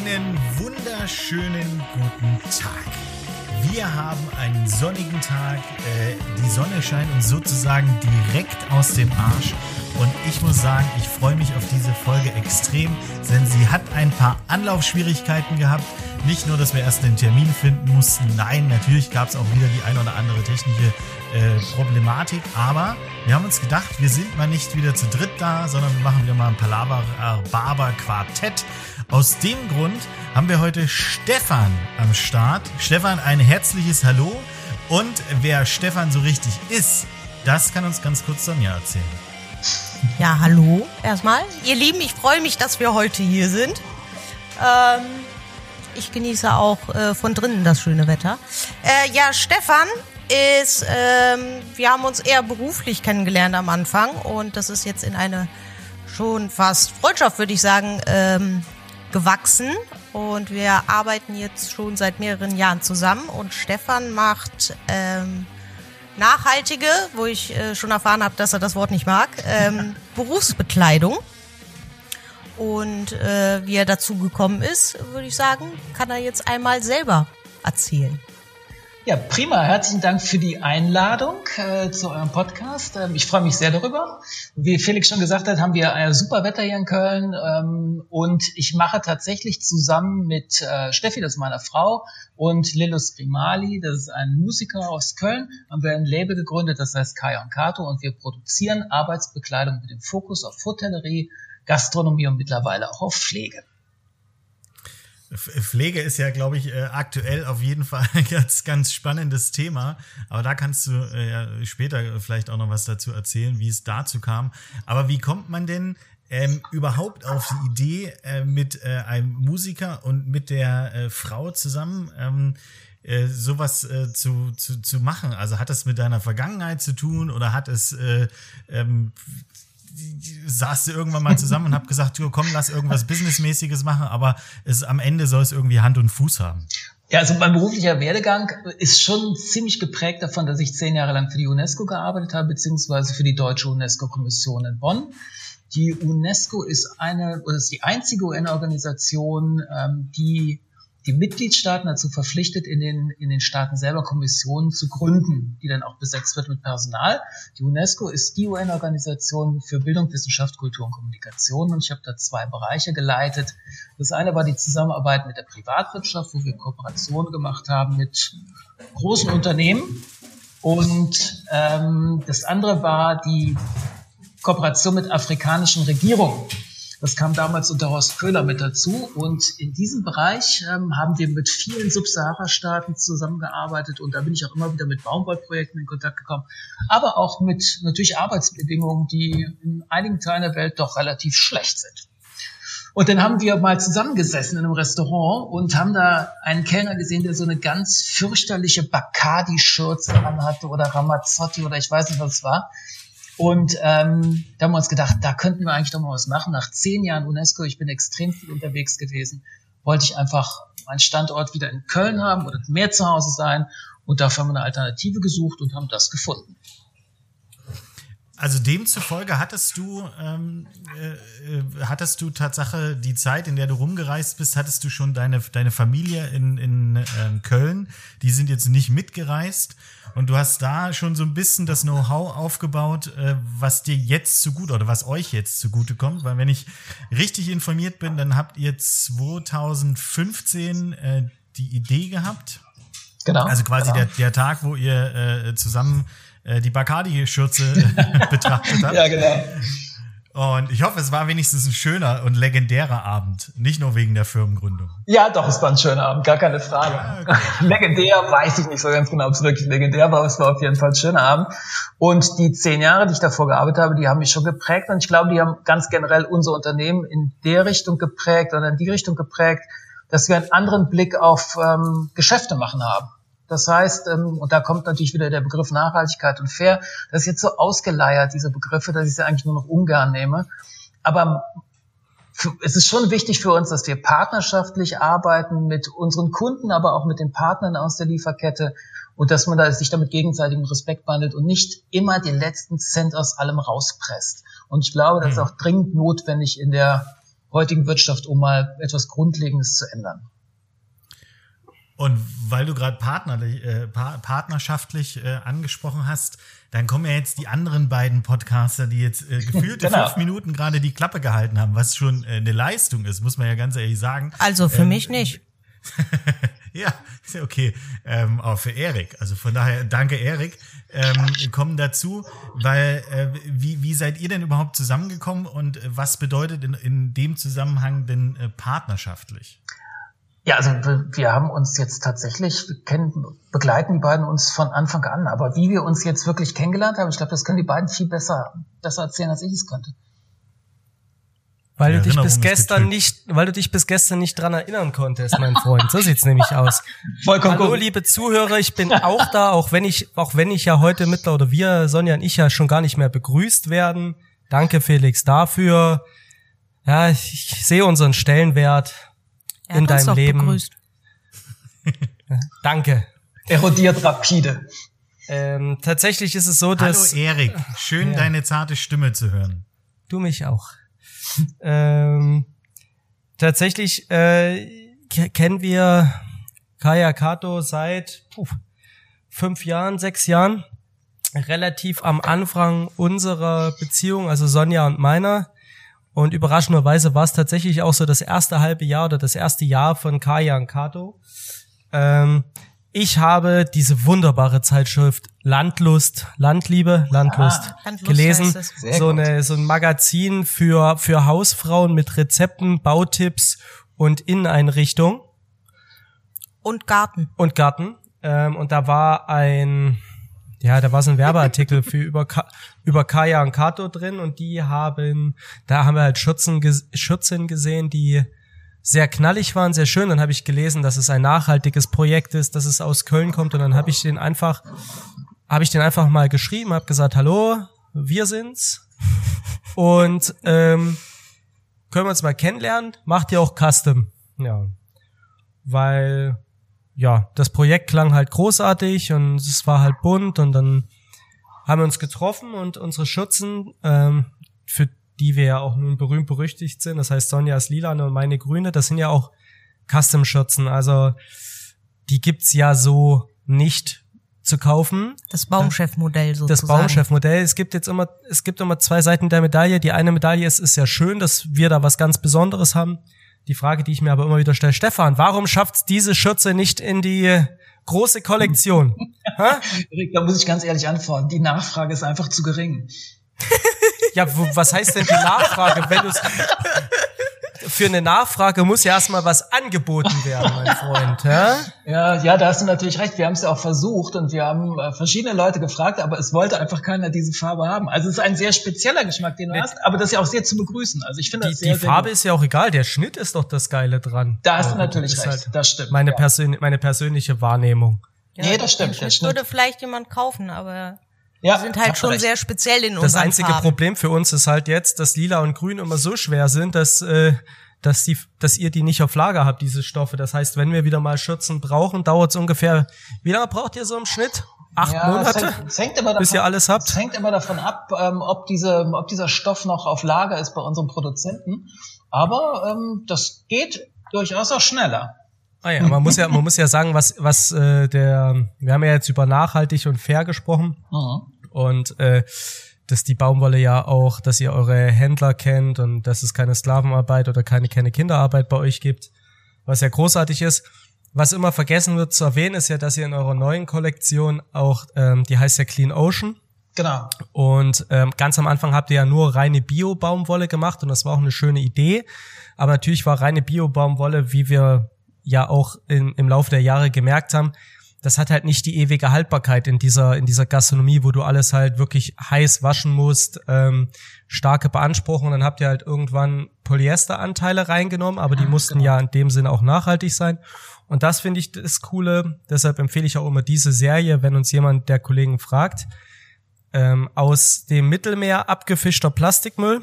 Einen wunderschönen guten Tag. Wir haben einen sonnigen Tag. Äh, die Sonne scheint uns sozusagen direkt aus dem Arsch. Und ich muss sagen, ich freue mich auf diese Folge extrem, denn sie hat ein paar Anlaufschwierigkeiten gehabt. Nicht nur, dass wir erst einen Termin finden mussten. Nein, natürlich gab es auch wieder die ein oder andere technische äh, Problematik. Aber wir haben uns gedacht, wir sind mal nicht wieder zu dritt da, sondern wir machen wieder mal ein Palaver Barber Quartett. Aus dem Grund haben wir heute Stefan am Start. Stefan, ein herzliches Hallo. Und wer Stefan so richtig ist, das kann uns ganz kurz Sonja erzählen. Ja, hallo erstmal. Ihr Lieben, ich freue mich, dass wir heute hier sind. Ähm, ich genieße auch äh, von drinnen das schöne Wetter. Äh, ja, Stefan ist, ähm, wir haben uns eher beruflich kennengelernt am Anfang und das ist jetzt in eine schon fast Freundschaft, würde ich sagen, ähm, gewachsen und wir arbeiten jetzt schon seit mehreren Jahren zusammen und Stefan macht ähm, nachhaltige, wo ich äh, schon erfahren habe, dass er das Wort nicht mag, ähm, Berufsbekleidung. Und äh, wie er dazu gekommen ist, würde ich sagen, kann er jetzt einmal selber erzählen. Ja, prima. Herzlichen Dank für die Einladung äh, zu eurem Podcast. Ähm, ich freue mich sehr darüber. Wie Felix schon gesagt hat, haben wir ein super Wetter hier in Köln ähm, und ich mache tatsächlich zusammen mit äh, Steffi, das ist meine Frau, und Lilus Grimali, das ist ein Musiker aus Köln, haben wir ein Label gegründet, das heißt Kaya und Kato und wir produzieren Arbeitsbekleidung mit dem Fokus auf Hotellerie, Gastronomie und mittlerweile auch auf Pflege. Pflege ist ja, glaube ich, äh, aktuell auf jeden Fall ein ganz, ganz spannendes Thema. Aber da kannst du äh, ja später vielleicht auch noch was dazu erzählen, wie es dazu kam. Aber wie kommt man denn ähm, überhaupt auf die Idee, äh, mit äh, einem Musiker und mit der äh, Frau zusammen ähm, äh, sowas äh, zu, zu, zu machen? Also hat das mit deiner Vergangenheit zu tun oder hat es äh, ähm, saß irgendwann mal zusammen und hab gesagt, komm, lass irgendwas Businessmäßiges machen, aber es, am Ende soll es irgendwie Hand und Fuß haben. Ja, also mein beruflicher Werdegang ist schon ziemlich geprägt davon, dass ich zehn Jahre lang für die UNESCO gearbeitet habe, beziehungsweise für die Deutsche UNESCO-Kommission in Bonn. Die UNESCO ist eine, oder ist die einzige UN-Organisation, ähm, die die Mitgliedstaaten dazu verpflichtet, in den, in den Staaten selber Kommissionen zu gründen, die dann auch besetzt wird mit Personal. Die UNESCO ist die UN-Organisation für Bildung, Wissenschaft, Kultur und Kommunikation und ich habe da zwei Bereiche geleitet. Das eine war die Zusammenarbeit mit der Privatwirtschaft, wo wir Kooperationen gemacht haben mit großen Unternehmen und ähm, das andere war die Kooperation mit afrikanischen Regierungen. Das kam damals unter Horst Köhler mit dazu. Und in diesem Bereich ähm, haben wir mit vielen Subsahara-Staaten zusammengearbeitet. Und da bin ich auch immer wieder mit Baumwollprojekten in Kontakt gekommen. Aber auch mit natürlich Arbeitsbedingungen, die in einigen Teilen der Welt doch relativ schlecht sind. Und dann haben wir mal zusammengesessen in einem Restaurant und haben da einen Kellner gesehen, der so eine ganz fürchterliche Bacardi-Schürze anhatte oder Ramazzotti oder ich weiß nicht, was es war. Und ähm, da haben wir uns gedacht, da könnten wir eigentlich doch mal was machen. Nach zehn Jahren UNESCO, ich bin extrem viel unterwegs gewesen, wollte ich einfach meinen Standort wieder in Köln haben oder mehr zu Hause sein. Und dafür haben wir eine Alternative gesucht und haben das gefunden. Also demzufolge hattest du, ähm, äh, äh, hattest du Tatsache die Zeit, in der du rumgereist bist, hattest du schon deine, deine Familie in, in ähm, Köln. Die sind jetzt nicht mitgereist. Und du hast da schon so ein bisschen das Know-how aufgebaut, äh, was dir jetzt zugute oder was euch jetzt zugute kommt. Weil wenn ich richtig informiert bin, dann habt ihr 2015 äh, die Idee gehabt. Genau. Also quasi genau. Der, der Tag, wo ihr äh, zusammen äh, die Bacardi-Schürze betrachtet habt. Ja, genau. Und ich hoffe, es war wenigstens ein schöner und legendärer Abend. Nicht nur wegen der Firmengründung. Ja, doch, es war ein schöner Abend, gar keine Frage. Ja, okay. Legendär weiß ich nicht so ganz genau, ob es wirklich legendär war, aber es war auf jeden Fall ein schöner Abend. Und die zehn Jahre, die ich davor gearbeitet habe, die haben mich schon geprägt. Und ich glaube, die haben ganz generell unser Unternehmen in der Richtung geprägt oder in die Richtung geprägt, dass wir einen anderen Blick auf ähm, Geschäfte machen haben. Das heißt, ähm, und da kommt natürlich wieder der Begriff Nachhaltigkeit und fair, das ist jetzt so ausgeleiert, diese Begriffe, dass ich sie eigentlich nur noch ungern nehme. Aber es ist schon wichtig für uns, dass wir partnerschaftlich arbeiten mit unseren Kunden, aber auch mit den Partnern aus der Lieferkette und dass man da sich damit gegenseitigem Respekt behandelt und nicht immer den letzten Cent aus allem rauspresst. Und ich glaube, das ist mhm. auch dringend notwendig in der heutigen Wirtschaft, um mal etwas Grundlegendes zu ändern. Und weil du gerade partnerlich, äh, partnerschaftlich äh, angesprochen hast, dann kommen ja jetzt die anderen beiden Podcaster, die jetzt äh, gefühlte genau. fünf Minuten gerade die Klappe gehalten haben, was schon äh, eine Leistung ist, muss man ja ganz ehrlich sagen. Also für ähm, mich nicht. ja, ist ja okay. Ähm, auch für Erik. Also von daher, danke Erik. Ähm, kommen dazu, weil äh, wie, wie seid ihr denn überhaupt zusammengekommen und äh, was bedeutet in, in dem Zusammenhang denn äh, partnerschaftlich? Ja, also wir haben uns jetzt tatsächlich, kennen, begleiten die beiden uns von Anfang an. Aber wie wir uns jetzt wirklich kennengelernt haben, ich glaube, das können die beiden viel besser, besser erzählen, als ich es könnte. Weil du dich bis gestern nicht, weil du dich bis gestern nicht dran erinnern konntest, mein Freund. So sieht's nämlich aus. Vollkommen Hallo, gut. liebe Zuhörer, ich bin auch da, auch wenn ich, auch wenn ich ja heute mittler oder wir, Sonja und ich ja schon gar nicht mehr begrüßt werden. Danke, Felix, dafür. Ja, ich, ich sehe unseren Stellenwert er in deinem Leben. Begrüßt. Danke. Erodiert rapide. Ähm, tatsächlich ist es so, dass. Hallo Erik, schön ja. deine zarte Stimme zu hören. Du mich auch. ähm, tatsächlich äh, kennen wir Kaya Kato seit puh, fünf Jahren, sechs Jahren. Relativ am Anfang unserer Beziehung, also Sonja und meiner. Und überraschenderweise war es tatsächlich auch so das erste halbe Jahr oder das erste Jahr von Kaya und Kato. Ähm, ich habe diese wunderbare Zeitschrift Landlust, Landliebe, Landlust, ah, Landlust gelesen. So, eine, so ein Magazin für, für Hausfrauen mit Rezepten, Bautipps und Inneneinrichtung. Und Garten. Und Garten. Ähm, und da war ein, ja, da war so ein Werbeartikel für über, über Kaya und Kato drin und die haben, da haben wir halt Schürzen, Schürzen gesehen, die sehr knallig waren, sehr schön. Dann habe ich gelesen, dass es ein nachhaltiges Projekt ist, dass es aus Köln kommt und dann habe ich den einfach, habe ich den einfach mal geschrieben, habe gesagt, hallo, wir sind's und ähm, können wir uns mal kennenlernen. Macht ihr auch Custom? Ja, weil ja, das Projekt klang halt großartig und es war halt bunt und dann haben wir uns getroffen und unsere Schürzen, ähm, für die wir ja auch nun berühmt berüchtigt sind, das heißt Sonja ist lila und meine grüne, das sind ja auch Custom-Schürzen, also die gibt's ja so nicht zu kaufen. Das Baumchef-Modell sozusagen. Das Baumchef-Modell. Es gibt jetzt immer, es gibt immer zwei Seiten der Medaille. Die eine Medaille ist, ist ja schön, dass wir da was ganz Besonderes haben. Die Frage, die ich mir aber immer wieder stelle, Stefan, warum schafft diese Schürze nicht in die große Kollektion? Da muss ich ganz ehrlich antworten. Die Nachfrage ist einfach zu gering. ja, was heißt denn die Nachfrage, wenn du für eine Nachfrage muss ja erstmal was angeboten werden, mein Freund. Ja? ja, ja, da hast du natürlich recht. Wir haben es ja auch versucht und wir haben äh, verschiedene Leute gefragt, aber es wollte einfach keiner diese Farbe haben. Also es ist ein sehr spezieller Geschmack, den du hast, aber das ist ja auch sehr zu begrüßen. Also ich finde das sehr, Die Farbe sehr ist ja auch egal, der Schnitt ist doch das Geile dran. Da hast du natürlich recht, halt das stimmt. Meine, ja. Persön meine persönliche Wahrnehmung. Ja, nee, das stimmt. Das würde vielleicht jemand kaufen, aber ja, die sind halt schon recht. sehr speziell in Das einzige Farben. Problem für uns ist halt jetzt, dass Lila und Grün immer so schwer sind, dass äh, dass, die, dass ihr die nicht auf Lager habt, diese Stoffe. Das heißt, wenn wir wieder mal Schürzen brauchen, dauert es ungefähr, wie lange braucht ihr so im Schnitt? Acht ja, Monate, es hängt, es hängt davon, bis ihr alles habt? Es hängt immer davon ab, ähm, ob, diese, ob dieser Stoff noch auf Lager ist bei unserem Produzenten. Aber ähm, das geht durchaus auch schneller. Ah ja, man muss ja, man muss ja sagen, was, was äh, der, wir haben ja jetzt über nachhaltig und fair gesprochen. Mhm. Und äh, dass die Baumwolle ja auch, dass ihr eure Händler kennt und dass es keine Sklavenarbeit oder keine, keine Kinderarbeit bei euch gibt, was ja großartig ist. Was immer vergessen wird zu erwähnen, ist ja, dass ihr in eurer neuen Kollektion auch, ähm, die heißt ja Clean Ocean. Genau. Und ähm, ganz am Anfang habt ihr ja nur reine Bio-Baumwolle gemacht und das war auch eine schöne Idee. Aber natürlich war reine Bio-Baumwolle, wie wir ja auch in, im Laufe der Jahre gemerkt haben, das hat halt nicht die ewige Haltbarkeit in dieser, in dieser Gastronomie, wo du alles halt wirklich heiß waschen musst, ähm, starke Beanspruchung. Dann habt ihr halt irgendwann Polyesteranteile reingenommen, aber die mussten genau. ja in dem Sinne auch nachhaltig sein. Und das finde ich das Coole. Deshalb empfehle ich auch immer diese Serie, wenn uns jemand der Kollegen fragt. Ähm, aus dem Mittelmeer abgefischter Plastikmüll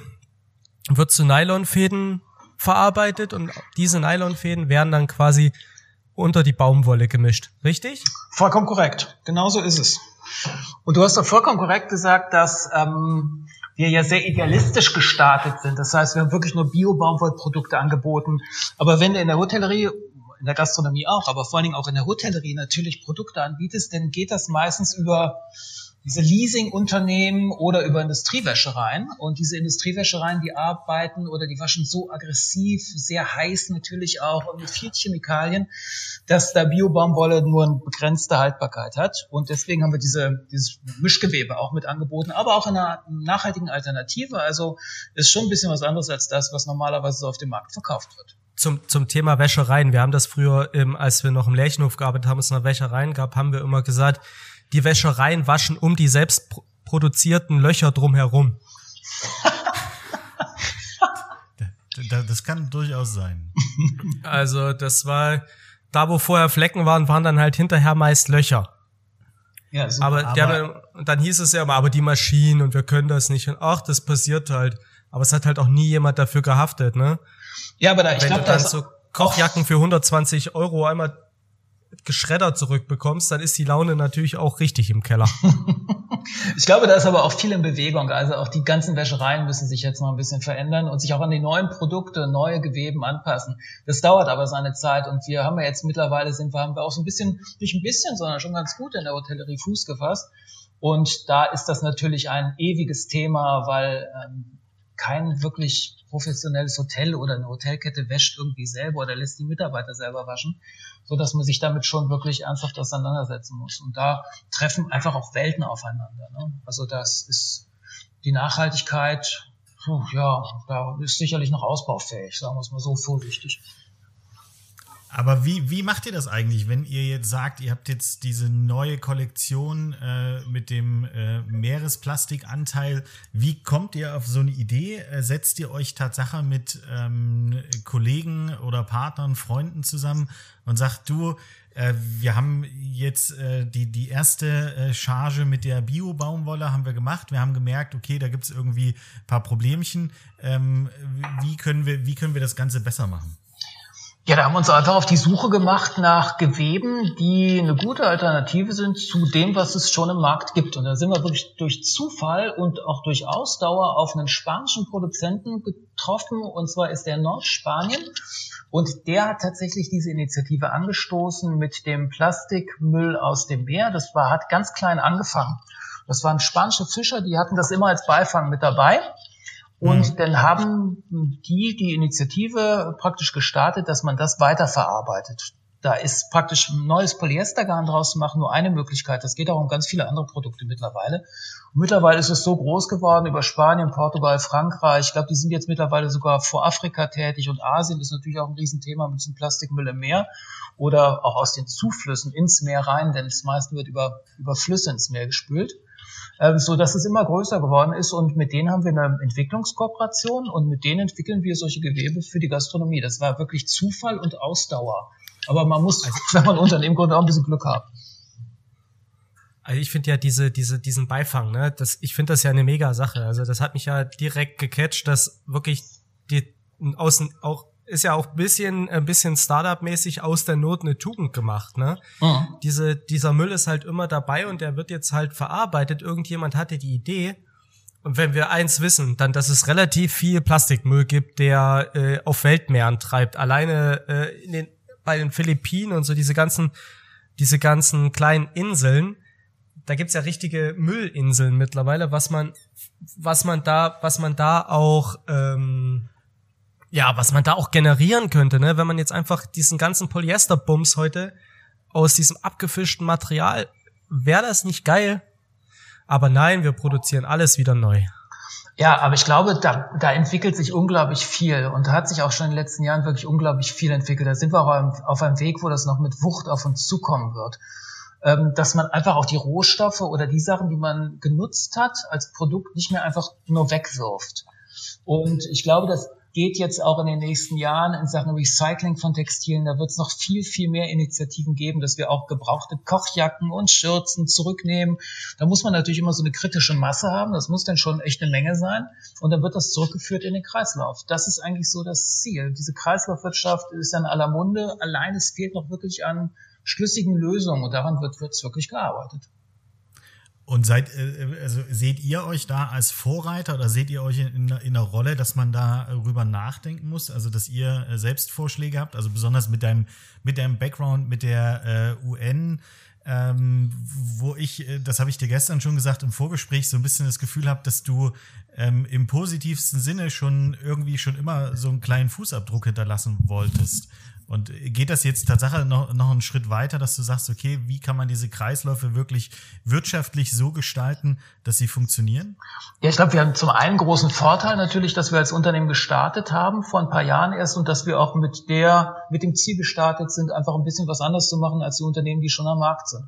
wird zu Nylonfäden verarbeitet und diese Nylonfäden werden dann quasi unter die Baumwolle gemischt, richtig? Vollkommen korrekt. Genauso ist es. Und du hast doch vollkommen korrekt gesagt, dass ähm, wir ja sehr idealistisch gestartet sind. Das heißt, wir haben wirklich nur Bio-Baumwollprodukte angeboten. Aber wenn du in der Hotellerie in der Gastronomie auch, aber vor allen Dingen auch in der Hotellerie natürlich Produkte anbietest, dann geht das meistens über diese Leasingunternehmen oder über Industriewäschereien. Und diese Industriewäschereien, die arbeiten oder die waschen so aggressiv, sehr heiß natürlich auch und mit viel Chemikalien, dass da Biobaumwolle nur eine begrenzte Haltbarkeit hat. Und deswegen haben wir diese, dieses Mischgewebe auch mit angeboten, aber auch in einer nachhaltigen Alternative. Also ist schon ein bisschen was anderes als das, was normalerweise so auf dem Markt verkauft wird zum, zum Thema Wäschereien. Wir haben das früher, ähm, als wir noch im Lärchenhof gearbeitet haben, es noch Wäschereien gab, haben wir immer gesagt, die Wäschereien waschen um die selbst produzierten Löcher drumherum. das kann durchaus sein. Also das war, da wo vorher Flecken waren, waren dann halt hinterher meist Löcher. Ja, super, aber, der, dann hieß es ja immer, aber die Maschinen und wir können das nicht. Und ach, das passiert halt. Aber es hat halt auch nie jemand dafür gehaftet, ne? Ja, aber da, ich glaube, das so Kochjacken für 120 Euro einmal geschreddert zurückbekommst, dann ist die Laune natürlich auch richtig im Keller. ich glaube, da ist aber auch viel in Bewegung. Also auch die ganzen Wäschereien müssen sich jetzt noch ein bisschen verändern und sich auch an die neuen Produkte, neue Geweben anpassen. Das dauert aber seine Zeit und wir haben ja jetzt mittlerweile sind wir, haben wir auch so ein bisschen, nicht ein bisschen, sondern schon ganz gut in der Hotellerie Fuß gefasst. Und da ist das natürlich ein ewiges Thema, weil ähm, kein wirklich professionelles Hotel oder eine Hotelkette wäscht irgendwie selber oder lässt die Mitarbeiter selber waschen, so dass man sich damit schon wirklich ernsthaft auseinandersetzen muss. Und da treffen einfach auch Welten aufeinander. Ne? Also das ist die Nachhaltigkeit, ja, da ist sicherlich noch ausbaufähig, sagen wir es mal so vorsichtig. Aber wie, wie macht ihr das eigentlich, wenn ihr jetzt sagt, ihr habt jetzt diese neue Kollektion äh, mit dem äh, Meeresplastikanteil? Wie kommt ihr auf so eine Idee? Äh, setzt ihr euch Tatsache mit ähm, Kollegen oder Partnern, Freunden zusammen und sagt, du, äh, wir haben jetzt äh, die, die erste äh, Charge mit der Bio-Baumwolle haben wir gemacht. Wir haben gemerkt, okay, da gibt es irgendwie ein paar Problemchen. Ähm, wie, können wir, wie können wir das Ganze besser machen? Ja, da haben wir uns einfach auf die Suche gemacht nach Geweben, die eine gute Alternative sind zu dem, was es schon im Markt gibt. Und da sind wir wirklich durch Zufall und auch durch Ausdauer auf einen spanischen Produzenten getroffen. Und zwar ist der Nordspanien. Und der hat tatsächlich diese Initiative angestoßen mit dem Plastikmüll aus dem Meer. Das war, hat ganz klein angefangen. Das waren spanische Fischer, die hatten das immer als Beifang mit dabei. Und mhm. dann haben die die Initiative praktisch gestartet, dass man das weiterverarbeitet. Da ist praktisch ein neues Polyestergarn draus zu machen nur eine Möglichkeit. Das geht auch um ganz viele andere Produkte mittlerweile. Und mittlerweile ist es so groß geworden über Spanien, Portugal, Frankreich. Ich glaube, die sind jetzt mittlerweile sogar vor Afrika tätig und Asien ist natürlich auch ein Riesenthema mit diesem Plastikmüll im Meer oder auch aus den Zuflüssen ins Meer rein, denn das meiste wird über, über Flüsse ins Meer gespült so dass es immer größer geworden ist. Und mit denen haben wir eine Entwicklungskooperation und mit denen entwickeln wir solche Gewebe für die Gastronomie. Das war wirklich Zufall und Ausdauer. Aber man muss, also, wenn man Unternehmen gründet, auch ein bisschen Glück haben. Also ich finde ja diese, diese, diesen Beifang, ne, das, ich finde das ja eine mega Sache. Also das hat mich ja direkt gecatcht, dass wirklich die außen auch ist ja auch bisschen, ein bisschen Startup-mäßig aus der Not eine Tugend gemacht, ne? Mhm. Diese, dieser Müll ist halt immer dabei und der wird jetzt halt verarbeitet. Irgendjemand hatte die Idee. Und wenn wir eins wissen, dann, dass es relativ viel Plastikmüll gibt, der äh, auf Weltmeeren treibt. Alleine äh, in den, bei den Philippinen und so diese ganzen, diese ganzen kleinen Inseln, da gibt's ja richtige Müllinseln mittlerweile, was man, was man da, was man da auch ähm, ja, was man da auch generieren könnte, ne? Wenn man jetzt einfach diesen ganzen Polyesterbums heute aus diesem abgefischten Material, wäre das nicht geil? Aber nein, wir produzieren alles wieder neu. Ja, aber ich glaube, da, da entwickelt sich unglaublich viel und da hat sich auch schon in den letzten Jahren wirklich unglaublich viel entwickelt. Da sind wir auch auf einem Weg, wo das noch mit Wucht auf uns zukommen wird. Ähm, dass man einfach auch die Rohstoffe oder die Sachen, die man genutzt hat, als Produkt nicht mehr einfach nur wegwirft. Und ich glaube, dass geht jetzt auch in den nächsten Jahren in Sachen Recycling von Textilien. Da wird es noch viel, viel mehr Initiativen geben, dass wir auch gebrauchte Kochjacken und Schürzen zurücknehmen. Da muss man natürlich immer so eine kritische Masse haben. Das muss dann schon echt eine Menge sein. Und dann wird das zurückgeführt in den Kreislauf. Das ist eigentlich so das Ziel. Diese Kreislaufwirtschaft ist an aller Munde. Allein es fehlt noch wirklich an schlüssigen Lösungen und daran wird, wird wirklich gearbeitet. Und seid, äh, also seht ihr euch da als Vorreiter oder seht ihr euch in, in, einer Rolle, dass man darüber nachdenken muss? Also, dass ihr äh, selbst Vorschläge habt, also besonders mit deinem, mit deinem Background mit der äh, UN, ähm, wo ich, äh, das habe ich dir gestern schon gesagt im Vorgespräch, so ein bisschen das Gefühl habe, dass du ähm, im positivsten Sinne schon irgendwie schon immer so einen kleinen Fußabdruck hinterlassen wolltest. Und geht das jetzt tatsächlich noch, noch einen Schritt weiter, dass du sagst, okay, wie kann man diese Kreisläufe wirklich wirtschaftlich so gestalten, dass sie funktionieren? Ja, ich glaube, wir haben zum einen großen Vorteil natürlich, dass wir als Unternehmen gestartet haben, vor ein paar Jahren erst, und dass wir auch mit der, mit dem Ziel gestartet sind, einfach ein bisschen was anderes zu machen als die Unternehmen, die schon am Markt sind.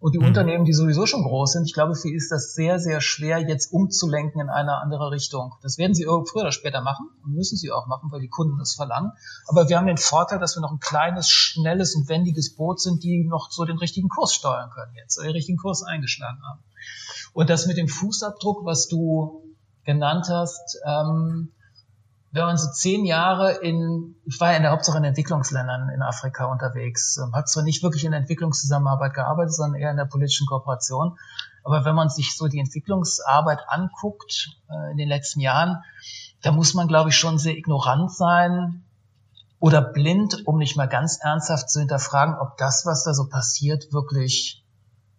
Und die mhm. Unternehmen, die sowieso schon groß sind, ich glaube, für sie ist das sehr, sehr schwer, jetzt umzulenken in eine andere Richtung. Das werden sie früher oder später machen und müssen sie auch machen, weil die Kunden das verlangen. Aber wir haben den Vorteil, dass wir noch ein kleines, schnelles und wendiges Boot sind, die noch so den richtigen Kurs steuern können jetzt, den richtigen Kurs eingeschlagen haben. Und das mit dem Fußabdruck, was du genannt hast, ähm, wenn man so zehn Jahre in, ich war ja in der Hauptsache in Entwicklungsländern in Afrika unterwegs, ähm, habe zwar nicht wirklich in der Entwicklungszusammenarbeit gearbeitet, sondern eher in der politischen Kooperation. Aber wenn man sich so die Entwicklungsarbeit anguckt äh, in den letzten Jahren, da muss man, glaube ich, schon sehr ignorant sein oder blind, um nicht mal ganz ernsthaft zu hinterfragen, ob das, was da so passiert, wirklich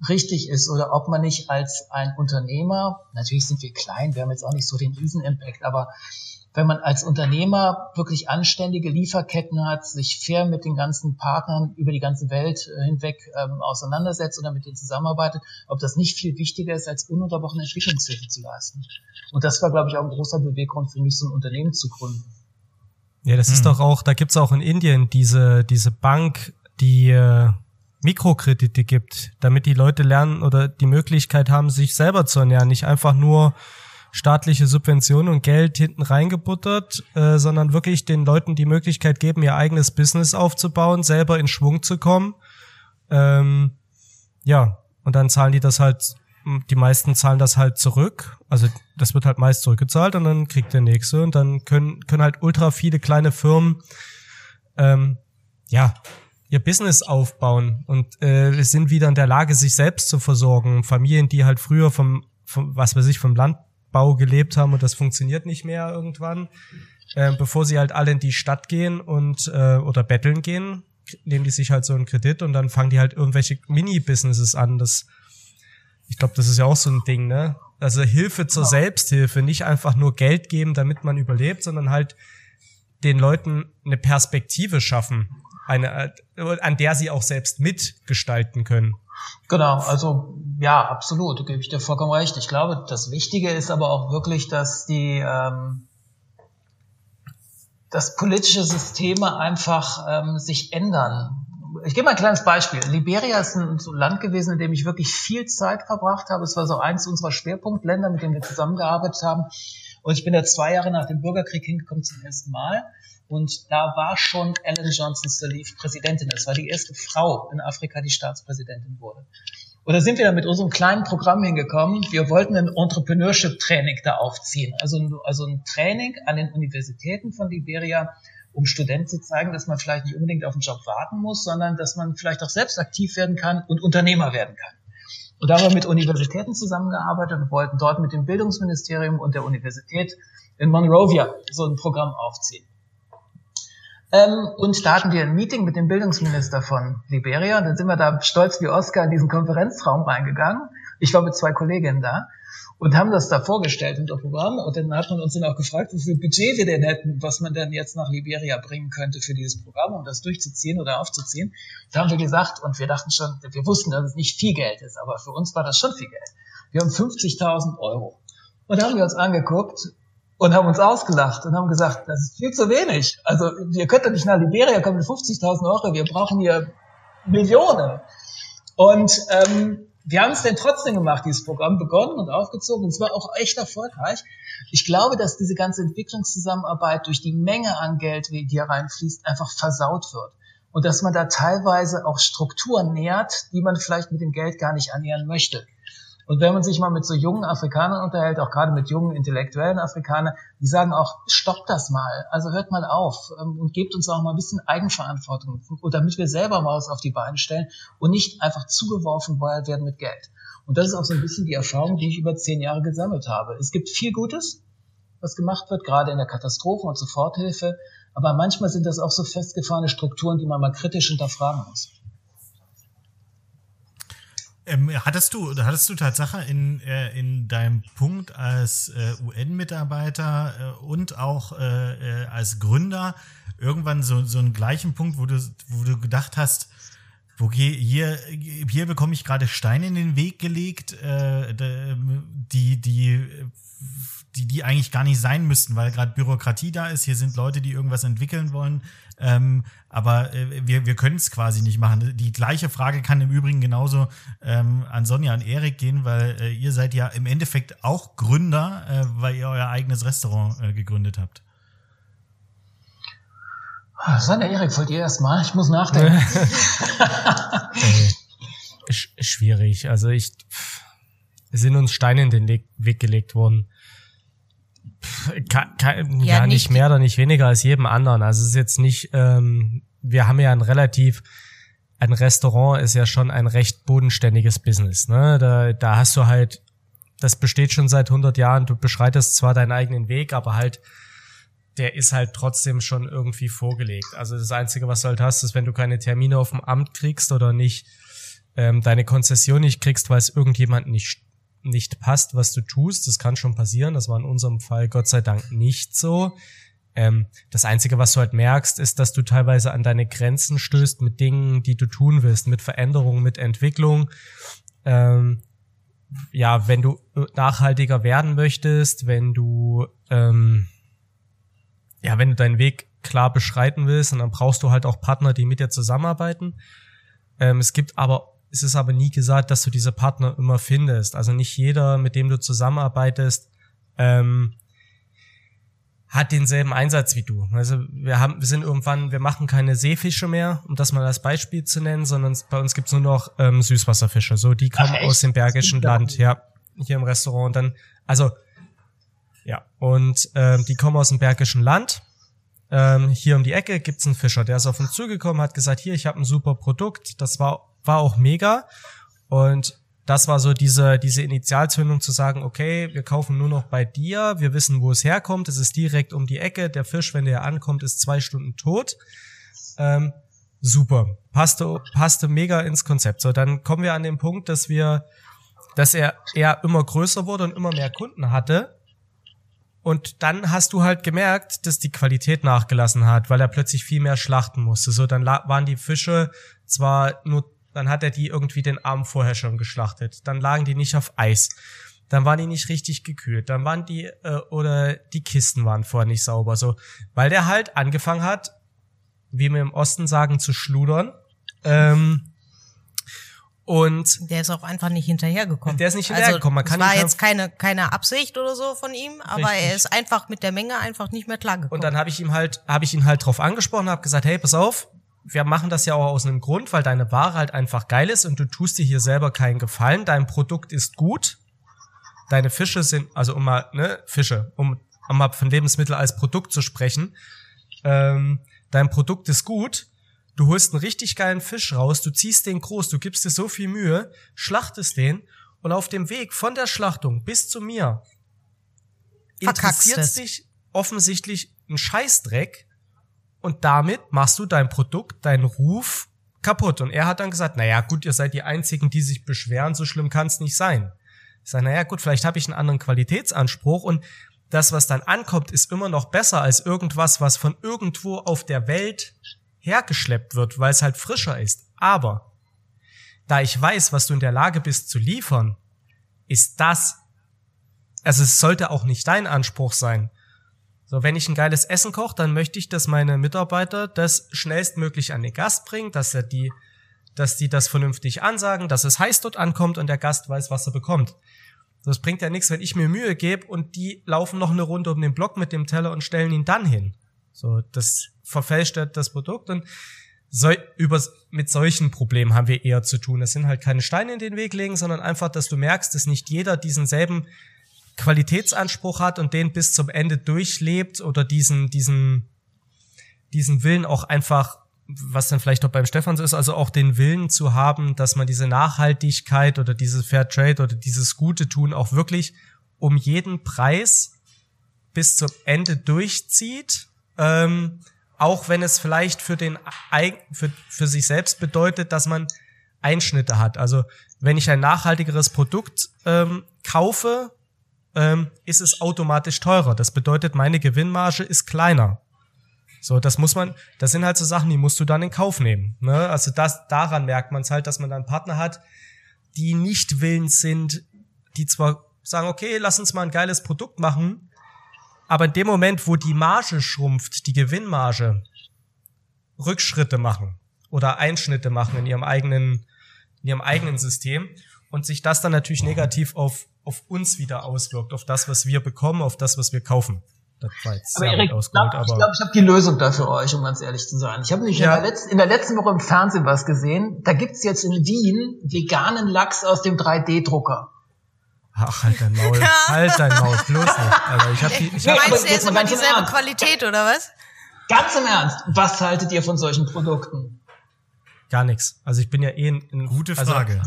richtig ist oder ob man nicht als ein Unternehmer, natürlich sind wir klein, wir haben jetzt auch nicht so den Riesenimpact, aber wenn man als Unternehmer wirklich anständige Lieferketten hat, sich fair mit den ganzen Partnern über die ganze Welt äh, hinweg ähm, auseinandersetzt oder mit denen zusammenarbeitet, ob das nicht viel wichtiger ist, als ununterbrochene Entwicklungshilfe zu leisten. Und das war, glaube ich, auch ein großer Beweggrund für mich, so ein Unternehmen zu gründen. Ja, das hm. ist doch auch, da gibt's auch in Indien diese, diese Bank, die äh, Mikrokredite gibt, damit die Leute lernen oder die Möglichkeit haben, sich selber zu ernähren, nicht einfach nur staatliche Subventionen und Geld hinten reingebuttert, äh, sondern wirklich den Leuten die Möglichkeit geben, ihr eigenes Business aufzubauen, selber in Schwung zu kommen. Ähm, ja, und dann zahlen die das halt, die meisten zahlen das halt zurück. Also das wird halt meist zurückgezahlt und dann kriegt der nächste und dann können, können halt ultra viele kleine Firmen ähm, ja ihr Business aufbauen und äh, sind wieder in der Lage, sich selbst zu versorgen. Familien, die halt früher vom, vom was weiß ich, vom Land Bau gelebt haben und das funktioniert nicht mehr irgendwann, äh, bevor sie halt alle in die Stadt gehen und äh, oder betteln gehen, nehmen die sich halt so einen Kredit und dann fangen die halt irgendwelche Mini-Businesses an. Das, ich glaube, das ist ja auch so ein Ding, ne? Also Hilfe zur Selbsthilfe, nicht einfach nur Geld geben, damit man überlebt, sondern halt den Leuten eine Perspektive schaffen, eine, äh, an der sie auch selbst mitgestalten können. Genau, also ja, absolut, da gebe ich dir vollkommen recht. Ich glaube, das Wichtige ist aber auch wirklich, dass die ähm, dass politische Systeme einfach ähm, sich ändern. Ich gebe mal ein kleines Beispiel. Liberia ist ein Land gewesen, in dem ich wirklich viel Zeit verbracht habe. Es war so eins unserer Schwerpunktländer, mit denen wir zusammengearbeitet haben. Und ich bin da zwei Jahre nach dem Bürgerkrieg hingekommen zum ersten Mal. Und da war schon Ellen Johnson Sirleaf Präsidentin. Das war die erste Frau in Afrika, die Staatspräsidentin wurde. Und da sind wir dann mit unserem kleinen Programm hingekommen. Wir wollten ein Entrepreneurship-Training da aufziehen. Also, also ein Training an den Universitäten von Liberia, um Studenten zu zeigen, dass man vielleicht nicht unbedingt auf den Job warten muss, sondern dass man vielleicht auch selbst aktiv werden kann und Unternehmer werden kann. Und da haben wir mit Universitäten zusammengearbeitet und wollten dort mit dem Bildungsministerium und der Universität in Monrovia so ein Programm aufziehen. Ähm, und da hatten wir ein Meeting mit dem Bildungsminister von Liberia. Und dann sind wir da stolz wie Oscar in diesen Konferenzraum reingegangen. Ich war mit zwei Kolleginnen da und haben das da vorgestellt unter Programm. Und dann hat man uns dann auch gefragt, wie viel Budget wir denn hätten, was man denn jetzt nach Liberia bringen könnte für dieses Programm, um das durchzuziehen oder aufzuziehen. Da haben wir gesagt, und wir dachten schon, wir wussten, dass es nicht viel Geld ist, aber für uns war das schon viel Geld. Wir haben 50.000 Euro. Und da haben wir uns angeguckt und haben uns ausgelacht und haben gesagt, das ist viel zu wenig. Also ihr könnt doch nicht nach Liberia kommen mit 50.000 Euro, wir brauchen hier Millionen. Und ähm, wir haben es denn trotzdem gemacht, dieses Programm begonnen und aufgezogen. Und es war auch echt erfolgreich. Ich glaube, dass diese ganze Entwicklungszusammenarbeit durch die Menge an Geld, die hier reinfließt, einfach versaut wird. Und dass man da teilweise auch Strukturen nähert, die man vielleicht mit dem Geld gar nicht annähern möchte. Und wenn man sich mal mit so jungen Afrikanern unterhält, auch gerade mit jungen intellektuellen Afrikanern, die sagen auch, stoppt das mal, also hört mal auf ähm, und gebt uns auch mal ein bisschen Eigenverantwortung, damit wir selber mal was auf die Beine stellen und nicht einfach zugeworfen werden mit Geld. Und das ist auch so ein bisschen die Erfahrung, die ich über zehn Jahre gesammelt habe. Es gibt viel Gutes, was gemacht wird, gerade in der Katastrophen- und Soforthilfe. Aber manchmal sind das auch so festgefahrene Strukturen, die man mal kritisch hinterfragen muss. Ähm, hattest du, hattest du Tatsache in, äh, in deinem Punkt als äh, UN-Mitarbeiter äh, und auch äh, äh, als Gründer irgendwann so, so einen gleichen Punkt, wo du, wo du gedacht hast, okay, hier, hier bekomme ich gerade Steine in den Weg gelegt, äh, die, die, die, die eigentlich gar nicht sein müssten, weil gerade Bürokratie da ist. Hier sind Leute, die irgendwas entwickeln wollen. Ähm, aber äh, wir, wir können es quasi nicht machen. Die gleiche Frage kann im Übrigen genauso ähm, an Sonja und Erik gehen, weil äh, ihr seid ja im Endeffekt auch Gründer, äh, weil ihr euer eigenes Restaurant äh, gegründet habt. Sonja, Erik, wollt ihr erst mal? Ich muss nachdenken. schwierig. Also ich es sind uns Steine in den Weg gelegt worden. Kann, kann, ja, ja, nicht mehr oder nicht weniger als jedem anderen. Also es ist jetzt nicht, ähm, wir haben ja ein relativ, ein Restaurant ist ja schon ein recht bodenständiges Business. Ne? Da, da hast du halt, das besteht schon seit 100 Jahren. Du beschreitest zwar deinen eigenen Weg, aber halt, der ist halt trotzdem schon irgendwie vorgelegt. Also das Einzige, was du halt hast, ist, wenn du keine Termine auf dem Amt kriegst oder nicht ähm, deine Konzession nicht kriegst, weil es irgendjemand nicht nicht passt, was du tust. Das kann schon passieren. Das war in unserem Fall Gott sei Dank nicht so. Ähm, das Einzige, was du halt merkst, ist, dass du teilweise an deine Grenzen stößt mit Dingen, die du tun willst, mit Veränderungen, mit Entwicklung. Ähm, ja, wenn du nachhaltiger werden möchtest, wenn du ähm, ja, wenn du deinen Weg klar beschreiten willst, und dann brauchst du halt auch Partner, die mit dir zusammenarbeiten. Ähm, es gibt aber es ist aber nie gesagt, dass du diese Partner immer findest. Also nicht jeder, mit dem du zusammenarbeitest, ähm, hat denselben Einsatz wie du. Also wir haben, wir sind irgendwann, wir machen keine Seefische mehr, um das mal als Beispiel zu nennen, sondern bei uns gibt's nur noch ähm, Süßwasserfische. So, die kommen Ach, aus dem Bergischen Land, ja, hier im Restaurant. Und dann, also ja, und ähm, die kommen aus dem Bergischen Land. Ähm, hier um die Ecke gibt's einen Fischer, der ist auf uns zugekommen, hat gesagt, hier, ich habe ein super Produkt. Das war war auch mega. Und das war so diese, diese Initialzündung zu sagen, okay, wir kaufen nur noch bei dir, wir wissen, wo es herkommt, es ist direkt um die Ecke, der Fisch, wenn der ankommt, ist zwei Stunden tot. Ähm, super, passte, passte mega ins Konzept. So, dann kommen wir an den Punkt, dass wir, dass er, er immer größer wurde und immer mehr Kunden hatte. Und dann hast du halt gemerkt, dass die Qualität nachgelassen hat, weil er plötzlich viel mehr schlachten musste. So, dann waren die Fische zwar nur dann hat er die irgendwie den Abend vorher schon geschlachtet. Dann lagen die nicht auf Eis. Dann waren die nicht richtig gekühlt. Dann waren die äh, oder die Kisten waren vorher nicht sauber. So, weil der halt angefangen hat, wie wir im Osten sagen, zu schludern. Ähm, und der ist auch einfach nicht hinterhergekommen. Der ist nicht hinterhergekommen. Man kann es war jetzt keine keine Absicht oder so von ihm, aber richtig. er ist einfach mit der Menge einfach nicht mehr klargekommen. Und dann habe ich ihm halt habe ich ihn halt drauf angesprochen, habe gesagt, hey, pass auf, wir machen das ja auch aus einem Grund, weil deine Ware halt einfach geil ist und du tust dir hier selber keinen Gefallen. Dein Produkt ist gut. Deine Fische sind, also um mal, ne, Fische, um, um mal von Lebensmittel als Produkt zu sprechen. Ähm, dein Produkt ist gut. Du holst einen richtig geilen Fisch raus, du ziehst den groß, du gibst dir so viel Mühe, schlachtest den und auf dem Weg von der Schlachtung bis zu mir interessiert dich offensichtlich ein Scheißdreck, und damit machst du dein Produkt, deinen Ruf kaputt. Und er hat dann gesagt, naja, gut, ihr seid die Einzigen, die sich beschweren, so schlimm kann es nicht sein. Ich sage, naja, gut, vielleicht habe ich einen anderen Qualitätsanspruch und das, was dann ankommt, ist immer noch besser als irgendwas, was von irgendwo auf der Welt hergeschleppt wird, weil es halt frischer ist. Aber da ich weiß, was du in der Lage bist zu liefern, ist das, also es sollte auch nicht dein Anspruch sein, so, wenn ich ein geiles Essen koche, dann möchte ich, dass meine Mitarbeiter das schnellstmöglich an den Gast bringen, dass er die, dass die das vernünftig ansagen, dass es heiß dort ankommt und der Gast weiß, was er bekommt. Das bringt ja nichts, wenn ich mir Mühe gebe und die laufen noch eine Runde um den Block mit dem Teller und stellen ihn dann hin. So, das verfälscht das Produkt und so, über, mit solchen Problemen haben wir eher zu tun. Das sind halt keine Steine in den Weg legen, sondern einfach, dass du merkst, dass nicht jeder diesen selben Qualitätsanspruch hat und den bis zum Ende durchlebt oder diesen, diesen, diesen Willen auch einfach, was dann vielleicht auch beim Stefan so ist, also auch den Willen zu haben, dass man diese Nachhaltigkeit oder diese Fair Trade oder dieses Gute tun auch wirklich um jeden Preis bis zum Ende durchzieht. Ähm, auch wenn es vielleicht für den für, für sich selbst bedeutet, dass man Einschnitte hat. Also wenn ich ein nachhaltigeres Produkt ähm, kaufe, ähm, ist es automatisch teurer. Das bedeutet, meine Gewinnmarge ist kleiner. So, das muss man, das sind halt so Sachen, die musst du dann in Kauf nehmen. Ne? Also das, daran merkt man es halt, dass man dann Partner hat, die nicht willens sind, die zwar sagen, okay, lass uns mal ein geiles Produkt machen, aber in dem Moment, wo die Marge schrumpft, die Gewinnmarge, Rückschritte machen oder Einschnitte machen in ihrem eigenen, in ihrem eigenen System und sich das dann natürlich negativ auf, auf uns wieder auswirkt, auf das, was wir bekommen, auf das, was wir kaufen. Das war jetzt aber Erik, ausgeholt, aber ich glaube, ich habe die Lösung da für euch, um ganz ehrlich zu sein. Ich habe nämlich ja. in, der letzten, in der letzten Woche im Fernsehen was gesehen. Da gibt's jetzt in Wien veganen Lachs aus dem 3D-Drucker. Ach, halt dein Maul. halt dein Maul. Bloß nicht. Alter, ich hab die, ich hab, Meinst du jetzt immer dieselbe Qualität, oder was? Ganz im Ernst. Was haltet ihr von solchen Produkten? Gar nichts. Also ich bin ja eh ein, ein Gute also Frage.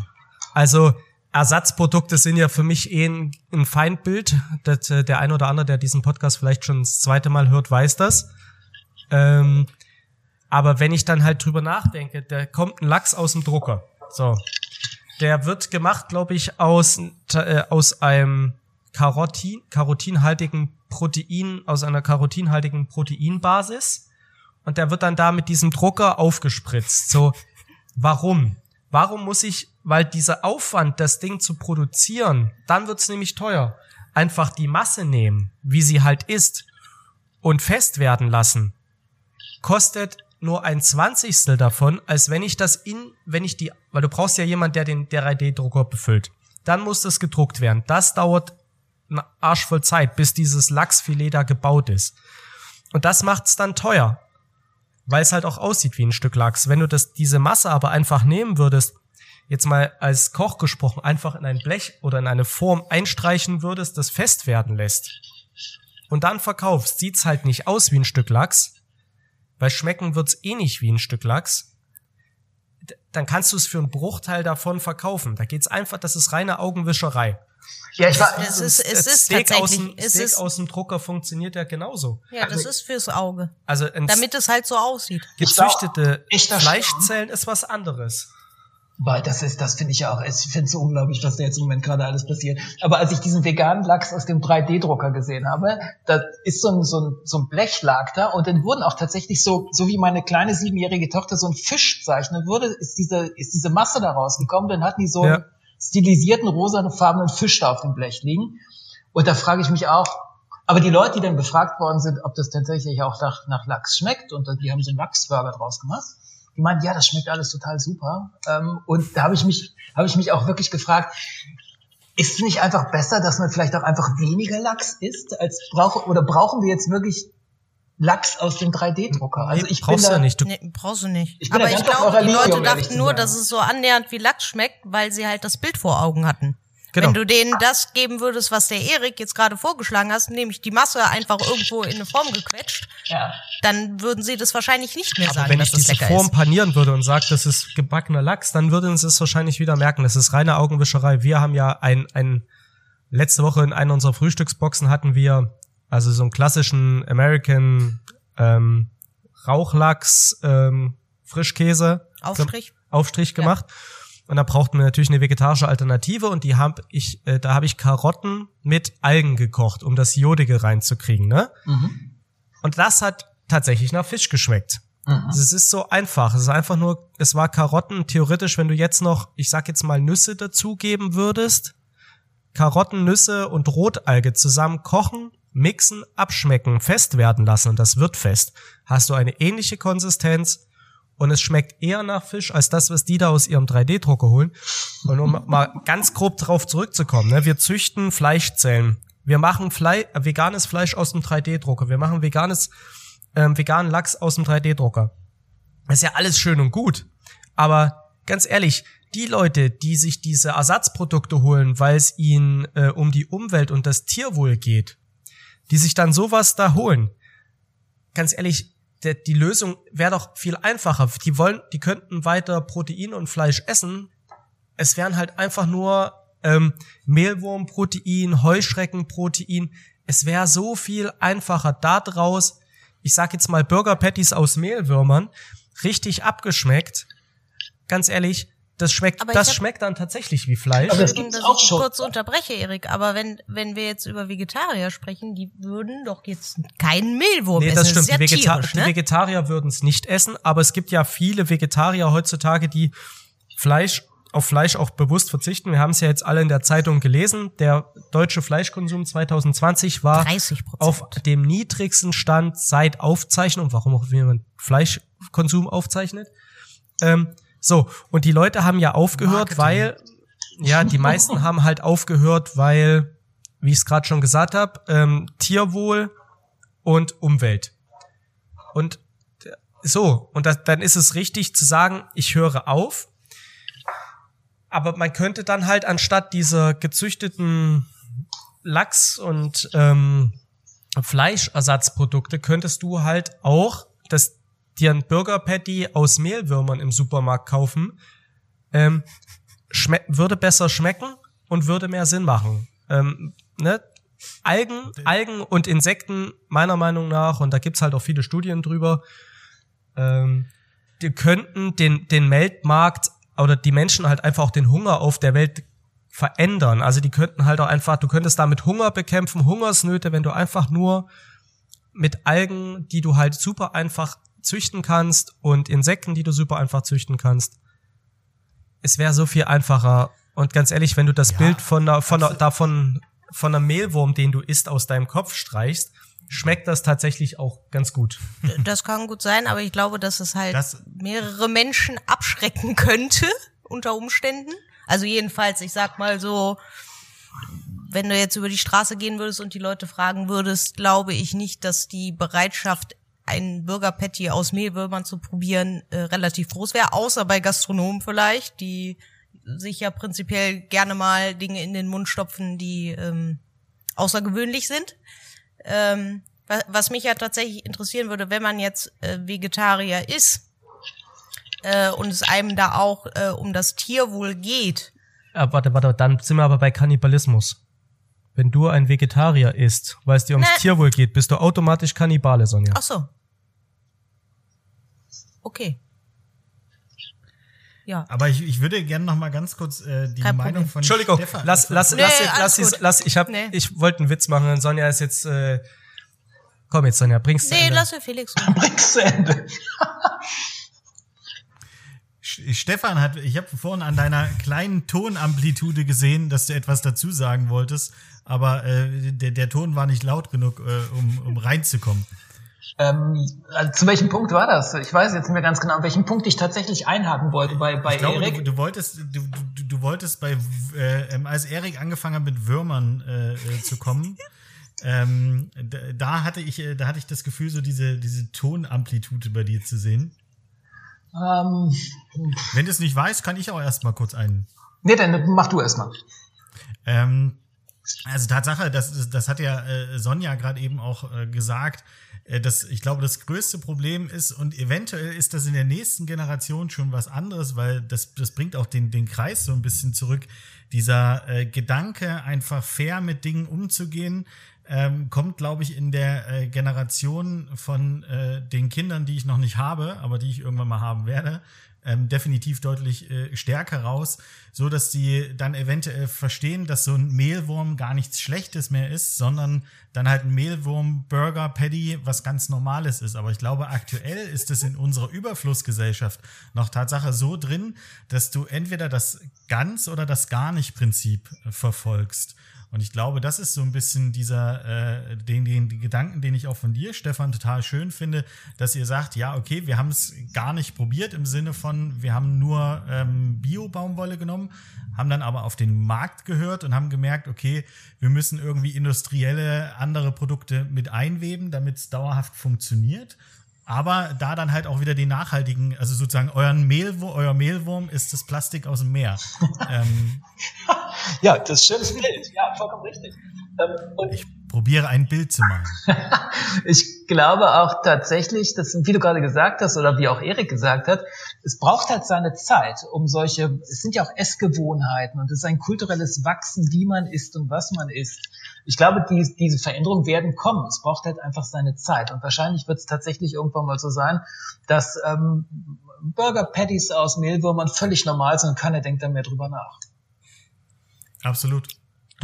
Also, also Ersatzprodukte sind ja für mich eh ein, ein Feindbild. Das, äh, der ein oder andere, der diesen Podcast vielleicht schon das zweite Mal hört, weiß das. Ähm, aber wenn ich dann halt drüber nachdenke, da kommt ein Lachs aus dem Drucker. So, der wird gemacht, glaube ich, aus, äh, aus einem Karotin, karotinhaltigen Protein, aus einer karotinhaltigen Proteinbasis. Und der wird dann da mit diesem Drucker aufgespritzt. So, warum? Warum muss ich, weil dieser Aufwand, das Ding zu produzieren, dann wird's nämlich teuer. Einfach die Masse nehmen, wie sie halt ist, und fest werden lassen, kostet nur ein Zwanzigstel davon, als wenn ich das in, wenn ich die, weil du brauchst ja jemand, der den der 3D-Drucker befüllt. Dann muss das gedruckt werden. Das dauert einen Arsch voll Zeit, bis dieses Lachsfilet da gebaut ist. Und das macht's dann teuer, weil es halt auch aussieht wie ein Stück Lachs. Wenn du das diese Masse aber einfach nehmen würdest, jetzt mal als Koch gesprochen, einfach in ein Blech oder in eine Form einstreichen würdest, das fest werden lässt und dann verkaufst, sieht's halt nicht aus wie ein Stück Lachs, weil schmecken wird's eh nicht wie ein Stück Lachs, dann kannst du es für einen Bruchteil davon verkaufen. Da geht's einfach, das ist reine Augenwischerei. Ja, ich war, es ist, es ist Steak tatsächlich, aus dem, es Steak ist, aus dem Drucker funktioniert ja genauso. ja, das ist fürs Auge. Also Damit es halt so aussieht. gezüchtete Fleischzellen ist was anderes. Weil das ist, das finde ich ja auch, ich finde es so unglaublich, was da jetzt im Moment gerade alles passiert. Aber als ich diesen veganen Lachs aus dem 3D-Drucker gesehen habe, da ist so ein, so ein, so ein Blechlag da und dann wurden auch tatsächlich so, so wie meine kleine siebenjährige Tochter so ein Fisch zeichnen würde, ist diese, ist diese Masse da rausgekommen, dann hatten die so Ja. einen stilisierten, rosafarbenen Fisch da auf dem Blech liegen. Und da frage ich mich auch, aber die Leute, die dann befragt worden sind, ob das tatsächlich auch nach, nach Lachs schmeckt, und die haben so einen Lachsburger draus gemacht, die meinen, ja, das schmeckt alles total super. Ähm, und da habe ich mich, habe ich mich auch wirklich gefragt, ist es nicht einfach besser, dass man vielleicht auch einfach weniger Lachs isst, als brauche oder brauchen wir jetzt wirklich Lachs aus dem 3D-Drucker? Also Nee, ich bin brauchst du da, ja nicht. Du, Nee, brauchst du nicht. Ich bin da Aber ich glaube, eurer die Leute dachten nur, dass es so annähernd wie Lachs schmeckt, weil sie halt das Bild vor Augen hatten. Genau. Wenn du denen das geben würdest, was der Erik jetzt gerade vorgeschlagen hast, nämlich die Masse einfach irgendwo in eine Form gequetscht, ja. dann würden sie das wahrscheinlich nicht mehr aber sagen, wenn dass ich das diese lecker Form ist. panieren würde und sage, das ist gebackener Lachs, dann würden sie es wahrscheinlich wieder merken. Das ist reine Augenwischerei. Wir haben ja ein, ein letzte Woche in einer unserer Frühstücksboxen hatten wir also so einen klassischen American ähm, Rauchlachs ähm, Frischkäse Aufstrich. Aufstrich gemacht. Und da brauchten wir natürlich eine vegetarische Alternative und die hab ich, äh, da habe ich Karotten mit Algen gekocht, um das Jodige reinzukriegen, ne? Mhm. Und das hat tatsächlich nach Fisch geschmeckt. Mhm. Es ist so einfach. Es ist einfach nur, es war Karotten. Theoretisch, wenn du jetzt noch, ich sag jetzt mal Nüsse dazugeben würdest, Karotten, Nüsse und Rotalge zusammen kochen, mixen, abschmecken, fest werden lassen und das wird fest, hast du eine ähnliche Konsistenz und es schmeckt eher nach Fisch als das, was die da aus ihrem 3D-Drucker holen. Und um mal ganz grob drauf zurückzukommen, ne, wir züchten Fleischzellen. Wir machen Fle äh, veganes Fleisch aus dem 3D-Drucker. Wir machen veganes, ähm, veganen Lachs aus dem 3D-Drucker. Das ist ja alles schön und gut. Aber ganz ehrlich, die Leute, die sich diese Ersatzprodukte holen, weil es ihnen äh, um die Umwelt und das Tierwohl geht, die sich dann sowas da holen, ganz ehrlich, der, die Lösung wäre doch viel einfacher. Die wollen, die könnten weiter Protein und Fleisch essen. Es wären halt einfach nur ähm, Mehlwurmprotein, Heuschreckenprotein. Es wäre so viel einfacher daraus, ich sag jetzt mal Burger Patties aus Mehlwürmern, richtig abgeschmeckt. Ganz ehrlich, das schmeckt, Aber das hab- schmeckt dann tatsächlich wie Fleisch. Aber das gibt's dass auch ich schon. kurz unterbreche, Erik, aber wenn, wenn wir jetzt über Vegetarier sprechen, die würden doch jetzt keinen Mehlwurm Nee, essen. das stimmt. ist ja die, Vegeta tierisch, die ne? Vegetarier würden es nicht essen, aber es gibt ja viele Vegetarier heutzutage, die Fleisch auf Fleisch auch bewusst verzichten. Wir haben es ja jetzt alle in der Zeitung gelesen. Der deutsche Fleischkonsum 2020 war 30%. auf dem niedrigsten Stand seit Aufzeichnung, warum auch jemand Fleischkonsum aufzeichnet. Ähm, so, und die Leute haben ja aufgehört, weil, ja, die meisten haben halt aufgehört, weil, wie ich es gerade schon gesagt habe, ähm, Tierwohl und Umwelt. Und so, und das, dann ist es richtig zu sagen, ich höre auf. Aber man könnte dann halt anstatt dieser gezüchteten Lachs- und ähm, Fleischersatzprodukte könntest du halt auch das dir ein Burger Patty aus Mehlwürmern im Supermarkt kaufen. Ähm, würde besser schmecken und würde mehr Sinn machen. Ähm, ne? Algen, Algen und Insekten, meiner Meinung nach, und da gibt's halt auch viele Studien drüber, ähm, die könnten den, den Weltmarkt oder die Menschen halt einfach auch den Hunger auf der Welt verändern. Also die könnten halt auch einfach, du könntest damit Hunger bekämpfen, Hungersnöte, wenn du einfach nur mit Algen, die du halt super einfach züchten kannst und Insekten, die du super einfach züchten kannst. Es wäre so viel einfacher. Und ganz ehrlich, wenn du das Bild von einer, von einer, davon, von einem Mehlwurm, den du isst, aus deinem Kopf streichst, schmeckt das tatsächlich auch ganz gut. Das kann gut sein, aber ich glaube, dass es halt Das- mehrere Menschen abschrecken könnte unter Umständen. Also jedenfalls, ich sag mal so, wenn du jetzt über die Straße gehen würdest und die Leute fragen würdest, glaube ich nicht, dass die Bereitschaft, einen Burger Patty aus Mehlwürmern zu probieren, äh, relativ groß wäre, außer bei Gastronomen vielleicht, die sich ja prinzipiell gerne mal Dinge in den Mund stopfen, die ähm, außergewöhnlich sind. Ähm, wa- was mich ja tatsächlich interessieren würde, wenn man jetzt äh, Vegetarier ist äh, und es einem da auch äh, um das Tierwohl geht, Ah, warte, warte, dann sind wir aber bei Kannibalismus. Wenn du ein Vegetarier isst, weil es dir ums Ne. Tierwohl geht, bist du automatisch Kannibale, Sonja. ach so. Okay. Ja. Aber ich, ich würde gerne noch mal ganz kurz äh, die Kein Meinung Problem. von Entschuldigung, Stefan, lass, lass, Nee, lass, lass, lass, lass, ich hab, Nee. ich wollte einen Witz machen, und Sonja ist jetzt, äh, komm jetzt, Sonja, bring's zu Nee, Ende. lass für Felix. Nix zu Ende. Stefan hat, ich habe vorhin an deiner kleinen Tonamplitude gesehen, dass du etwas dazu sagen wolltest, aber äh, der, der Ton war nicht laut genug, äh, um, um reinzukommen. Ähm, also zu welchem Punkt war das? Ich weiß jetzt nicht mehr ganz genau, an welchem Punkt ich tatsächlich einhaken wollte bei, bei Ich glaube, Erik. du, du wolltest, du, du, du wolltest bei, äh, ähm, als Erik angefangen hat mit Würmern äh, äh, zu kommen, ähm, da, da hatte ich, äh, da hatte ich das Gefühl, so diese, diese Tonamplitude bei dir zu sehen. Ähm, Wenn du es nicht weißt, kann ich auch erst mal kurz einen. nee, dann mach du erst mal. Ähm, also Tatsache, das, das hat ja äh, Sonja gerade eben auch äh, gesagt, äh, dass ich glaube, das größte Problem ist, und eventuell ist das in der nächsten Generation schon was anderes, weil das, das bringt auch den, den Kreis so ein bisschen zurück. Dieser äh, Gedanke, einfach fair mit Dingen umzugehen, ähm, kommt, glaube ich, in der äh, Generation von äh, den Kindern, die ich noch nicht habe, aber die ich irgendwann mal haben werde, ähm, definitiv deutlich äh, stärker raus, so dass die dann eventuell verstehen, dass so ein Mehlwurm gar nichts Schlechtes mehr ist, sondern dann halt ein Mehlwurm Burger Patty was ganz Normales ist. Aber ich glaube, aktuell ist es in unserer Überflussgesellschaft noch Tatsache so drin, dass du entweder das ganz oder das gar nicht Prinzip verfolgst. Und ich glaube, das ist so ein bisschen dieser, äh, den, den, den Gedanken, den ich auch von dir, Stefan, total schön finde, dass ihr sagt, ja, okay, wir haben es gar nicht probiert im Sinne von, wir haben nur ähm, Bio-Baumwolle genommen, haben dann aber auf den Markt gehört und haben gemerkt, okay, wir müssen irgendwie industrielle andere Produkte mit einweben, damit es dauerhaft funktioniert. Aber da dann halt auch wieder die nachhaltigen, also sozusagen euren Mehlwurm, euer Mehlwurm ist das Plastik aus dem Meer. ähm, ja, das ist schönes Bild. Ja, vollkommen richtig. Ähm, ich probiere ein Bild zu machen. ich glaube auch tatsächlich, dass, wie du gerade gesagt hast oder wie auch Erik gesagt hat, es braucht halt seine Zeit, um solche, es sind ja auch Essgewohnheiten und es ist ein kulturelles Wachsen, wie man isst und was man isst. Ich glaube, die, diese Veränderungen werden kommen. Es braucht halt einfach seine Zeit. Und wahrscheinlich wird es tatsächlich irgendwann mal so sein, dass ähm, Burger Patties aus Mehlwürmern völlig normal sind und keiner denkt da mehr drüber nach. Absolut.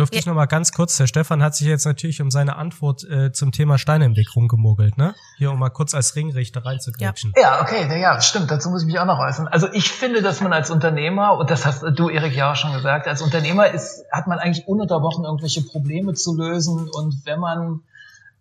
Durfte ja. ich noch mal ganz kurz, der Stefan hat sich jetzt natürlich um seine Antwort äh, zum Thema Steine im Weg rumgemogelt, ne? Hier, um mal kurz als Ringrichter reinzugrätschen. Ja. ja, okay, ja, stimmt, dazu muss ich mich auch noch äußern. Also ich finde, dass man als Unternehmer, und das hast du, Erik, ja auch schon gesagt, als Unternehmer ist, hat man eigentlich ununterbrochen irgendwelche Probleme zu lösen und wenn man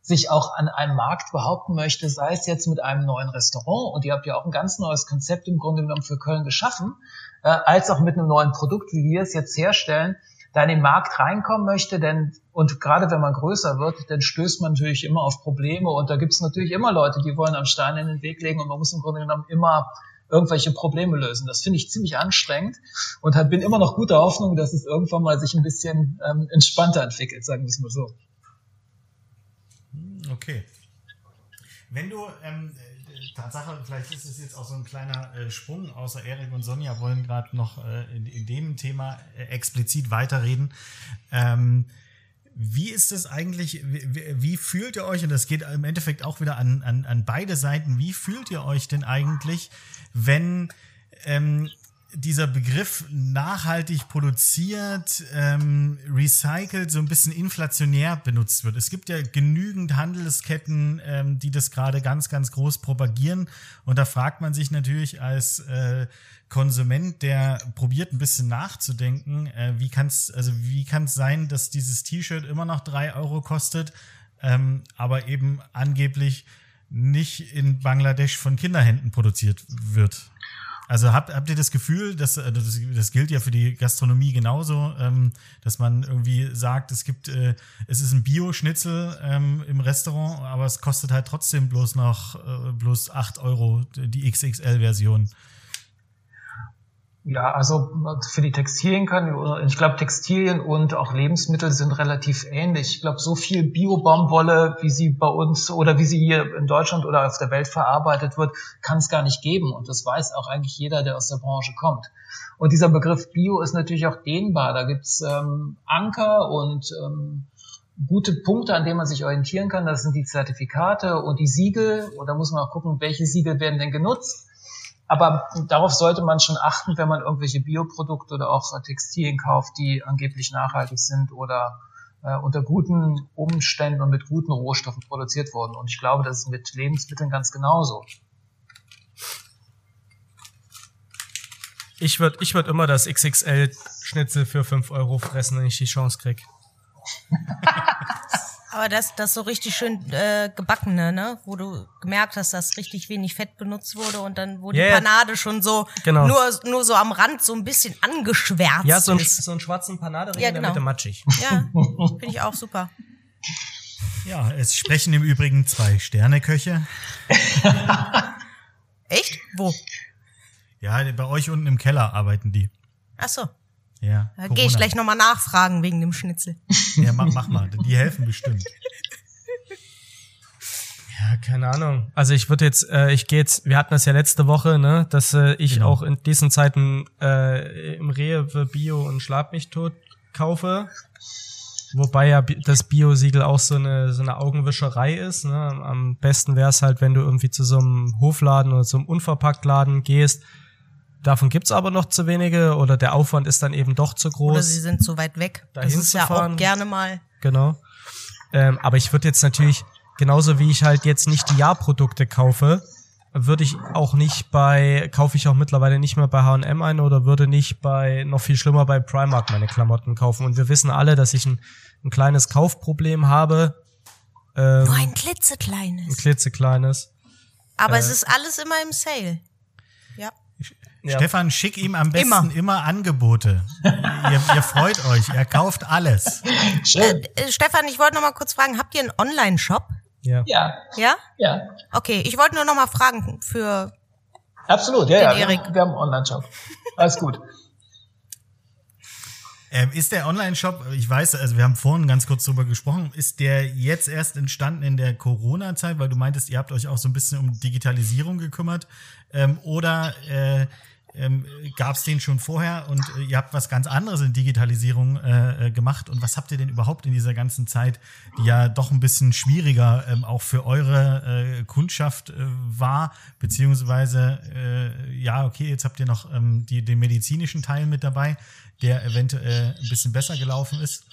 sich auch an einem Markt behaupten möchte, sei es jetzt mit einem neuen Restaurant, und ihr habt ja auch ein ganz neues Konzept im Grunde genommen für Köln geschaffen, äh, als auch mit einem neuen Produkt, wie wir es jetzt herstellen, da in den Markt reinkommen möchte, denn und gerade wenn man größer wird, dann stößt man natürlich immer auf Probleme und da gibt es natürlich immer Leute, die wollen am Stein in den Weg legen und man muss im Grunde genommen immer irgendwelche Probleme lösen. Das finde ich ziemlich anstrengend und bin immer noch guter Hoffnung, dass es irgendwann mal sich ein bisschen ähm, entspannter entwickelt, sagen wir es mal so. Okay. Wenn du ähm, Tatsache, vielleicht ist es jetzt auch so ein kleiner äh, Sprung, außer Erik und Sonja wollen gerade noch äh, in, in, dem Thema äh, explizit weiterreden. Ähm, wie ist es eigentlich, wie, wie, fühlt ihr euch, und das geht im Endeffekt auch wieder an, an, an beide Seiten, wie fühlt ihr euch denn eigentlich, wenn ähm, dieser Begriff nachhaltig produziert, ähm, recycelt, so ein bisschen inflationär benutzt wird. Es gibt ja genügend Handelsketten, ähm, die das gerade ganz, ganz groß propagieren. Und da fragt man sich natürlich als äh, Konsument, der probiert ein bisschen nachzudenken, äh, wie kann es also wie kann es sein, dass dieses T-Shirt immer noch drei Euro kostet, ähm, aber eben angeblich nicht in Bangladesch von Kinderhänden produziert wird. Also habt, habt ihr das Gefühl, dass äh, das, das gilt ja für die Gastronomie genauso, ähm, dass man irgendwie sagt, es gibt, äh, es ist ein Bio-Schnitzel ähm, im Restaurant, aber es kostet halt trotzdem bloß noch äh, bloß acht Euro die XXL-Version. Ja, also für die Textilien kann, ich glaube, Textilien und auch Lebensmittel sind relativ ähnlich. Ich glaube, so viel Bio-Baumwolle, wie sie bei uns oder wie sie hier in Deutschland oder auf der Welt verarbeitet wird, kann es gar nicht geben. Und das weiß auch eigentlich jeder, der aus der Branche kommt. Und dieser Begriff Bio ist natürlich auch dehnbar. Da gibt's ähm, Anker und ähm, gute Punkte, an denen man sich orientieren kann. Das sind die Zertifikate und die Siegel. Und da muss man auch gucken, welche Siegel werden denn genutzt. Aber darauf sollte man schon achten, wenn man irgendwelche Bioprodukte oder auch Textilien kauft, die angeblich nachhaltig sind oder äh, unter guten Umständen und mit guten Rohstoffen produziert wurden. Und ich glaube, das ist mit Lebensmitteln ganz genauso. Ich würde ich würd immer das XXL-Schnitzel für 5 Euro fressen, wenn ich die Chance krieg. Aber das, das so richtig schön äh, gebackene, ne? Wo du gemerkt hast, dass richtig wenig Fett benutzt wurde und dann wo yeah. die Panade schon so genau. nur, nur so am Rand so ein bisschen angeschwärzt Ja, so, ein, so einen schwarzen Panadering ja, genau. in der genau. Mitte matschig. Ja, finde ich auch super. Ja, es sprechen im Übrigen zwei Sterneköche. Echt? Wo? Ja, bei euch unten im Keller arbeiten die. Ach so. Ja. Da gehe ich gleich nochmal nachfragen wegen dem Schnitzel. Ja, mach, mach mal. Die helfen bestimmt. Ja, keine Ahnung. Also ich würde jetzt, äh, ich gehe jetzt, wir hatten das ja letzte Woche, ne, dass äh, ich genau. auch in diesen Zeiten äh, im Rewe Bio und Schlag mich tot kaufe. Wobei ja das Bio-Siegel auch so eine, so eine Augenwischerei ist. Ne? Am besten wäre es halt, wenn du irgendwie zu so einem Hofladen oder so einem Unverpacktladen gehst, Davon gibt's aber noch zu wenige oder der Aufwand ist dann eben doch zu groß. Oder sie sind zu weit weg. Dahin das ist ja fahren. auch gerne mal. Genau. Ähm, aber ich würde jetzt natürlich, genauso wie ich halt jetzt nicht die Jahrprodukte kaufe, würde ich auch nicht bei, kaufe ich auch mittlerweile nicht mehr bei H&M ein oder würde nicht bei, noch viel schlimmer bei Primark meine Klamotten kaufen. Und wir wissen alle, dass ich ein, ein kleines Kaufproblem habe. Ähm, Nur ein klitzekleines. Ein klitzekleines. Aber äh, es ist alles immer im Sale. Ja. Stefan, schick ihm am besten immer, immer Angebote. ihr, ihr, freut euch, er kauft alles. Äh, äh, Stefan, ich wollte noch mal kurz fragen, habt ihr einen Online-Shop? Ja. Ja, Ja? ja. Okay, ich wollte nur noch mal fragen für Absolut, ja, Den ja. Wir, haben- wir haben einen Online-Shop. Alles gut. Ähm, ist der Online-Shop, ich weiß, also wir haben vorhin ganz kurz drüber gesprochen, ist der jetzt erst entstanden in der Corona-Zeit, weil du meintest, ihr habt euch auch so ein bisschen um Digitalisierung gekümmert, ähm, oder äh, ähm, gab es den schon vorher und äh, ihr habt was ganz anderes in Digitalisierung äh, äh, gemacht und was habt ihr denn überhaupt in dieser ganzen Zeit, die ja doch ein bisschen schwieriger ähm, auch für eure äh, Kundschaft äh, war, beziehungsweise äh, ja, okay, jetzt habt ihr noch ähm, die, den medizinischen Teil mit dabei, der eventuell ein bisschen besser gelaufen ist.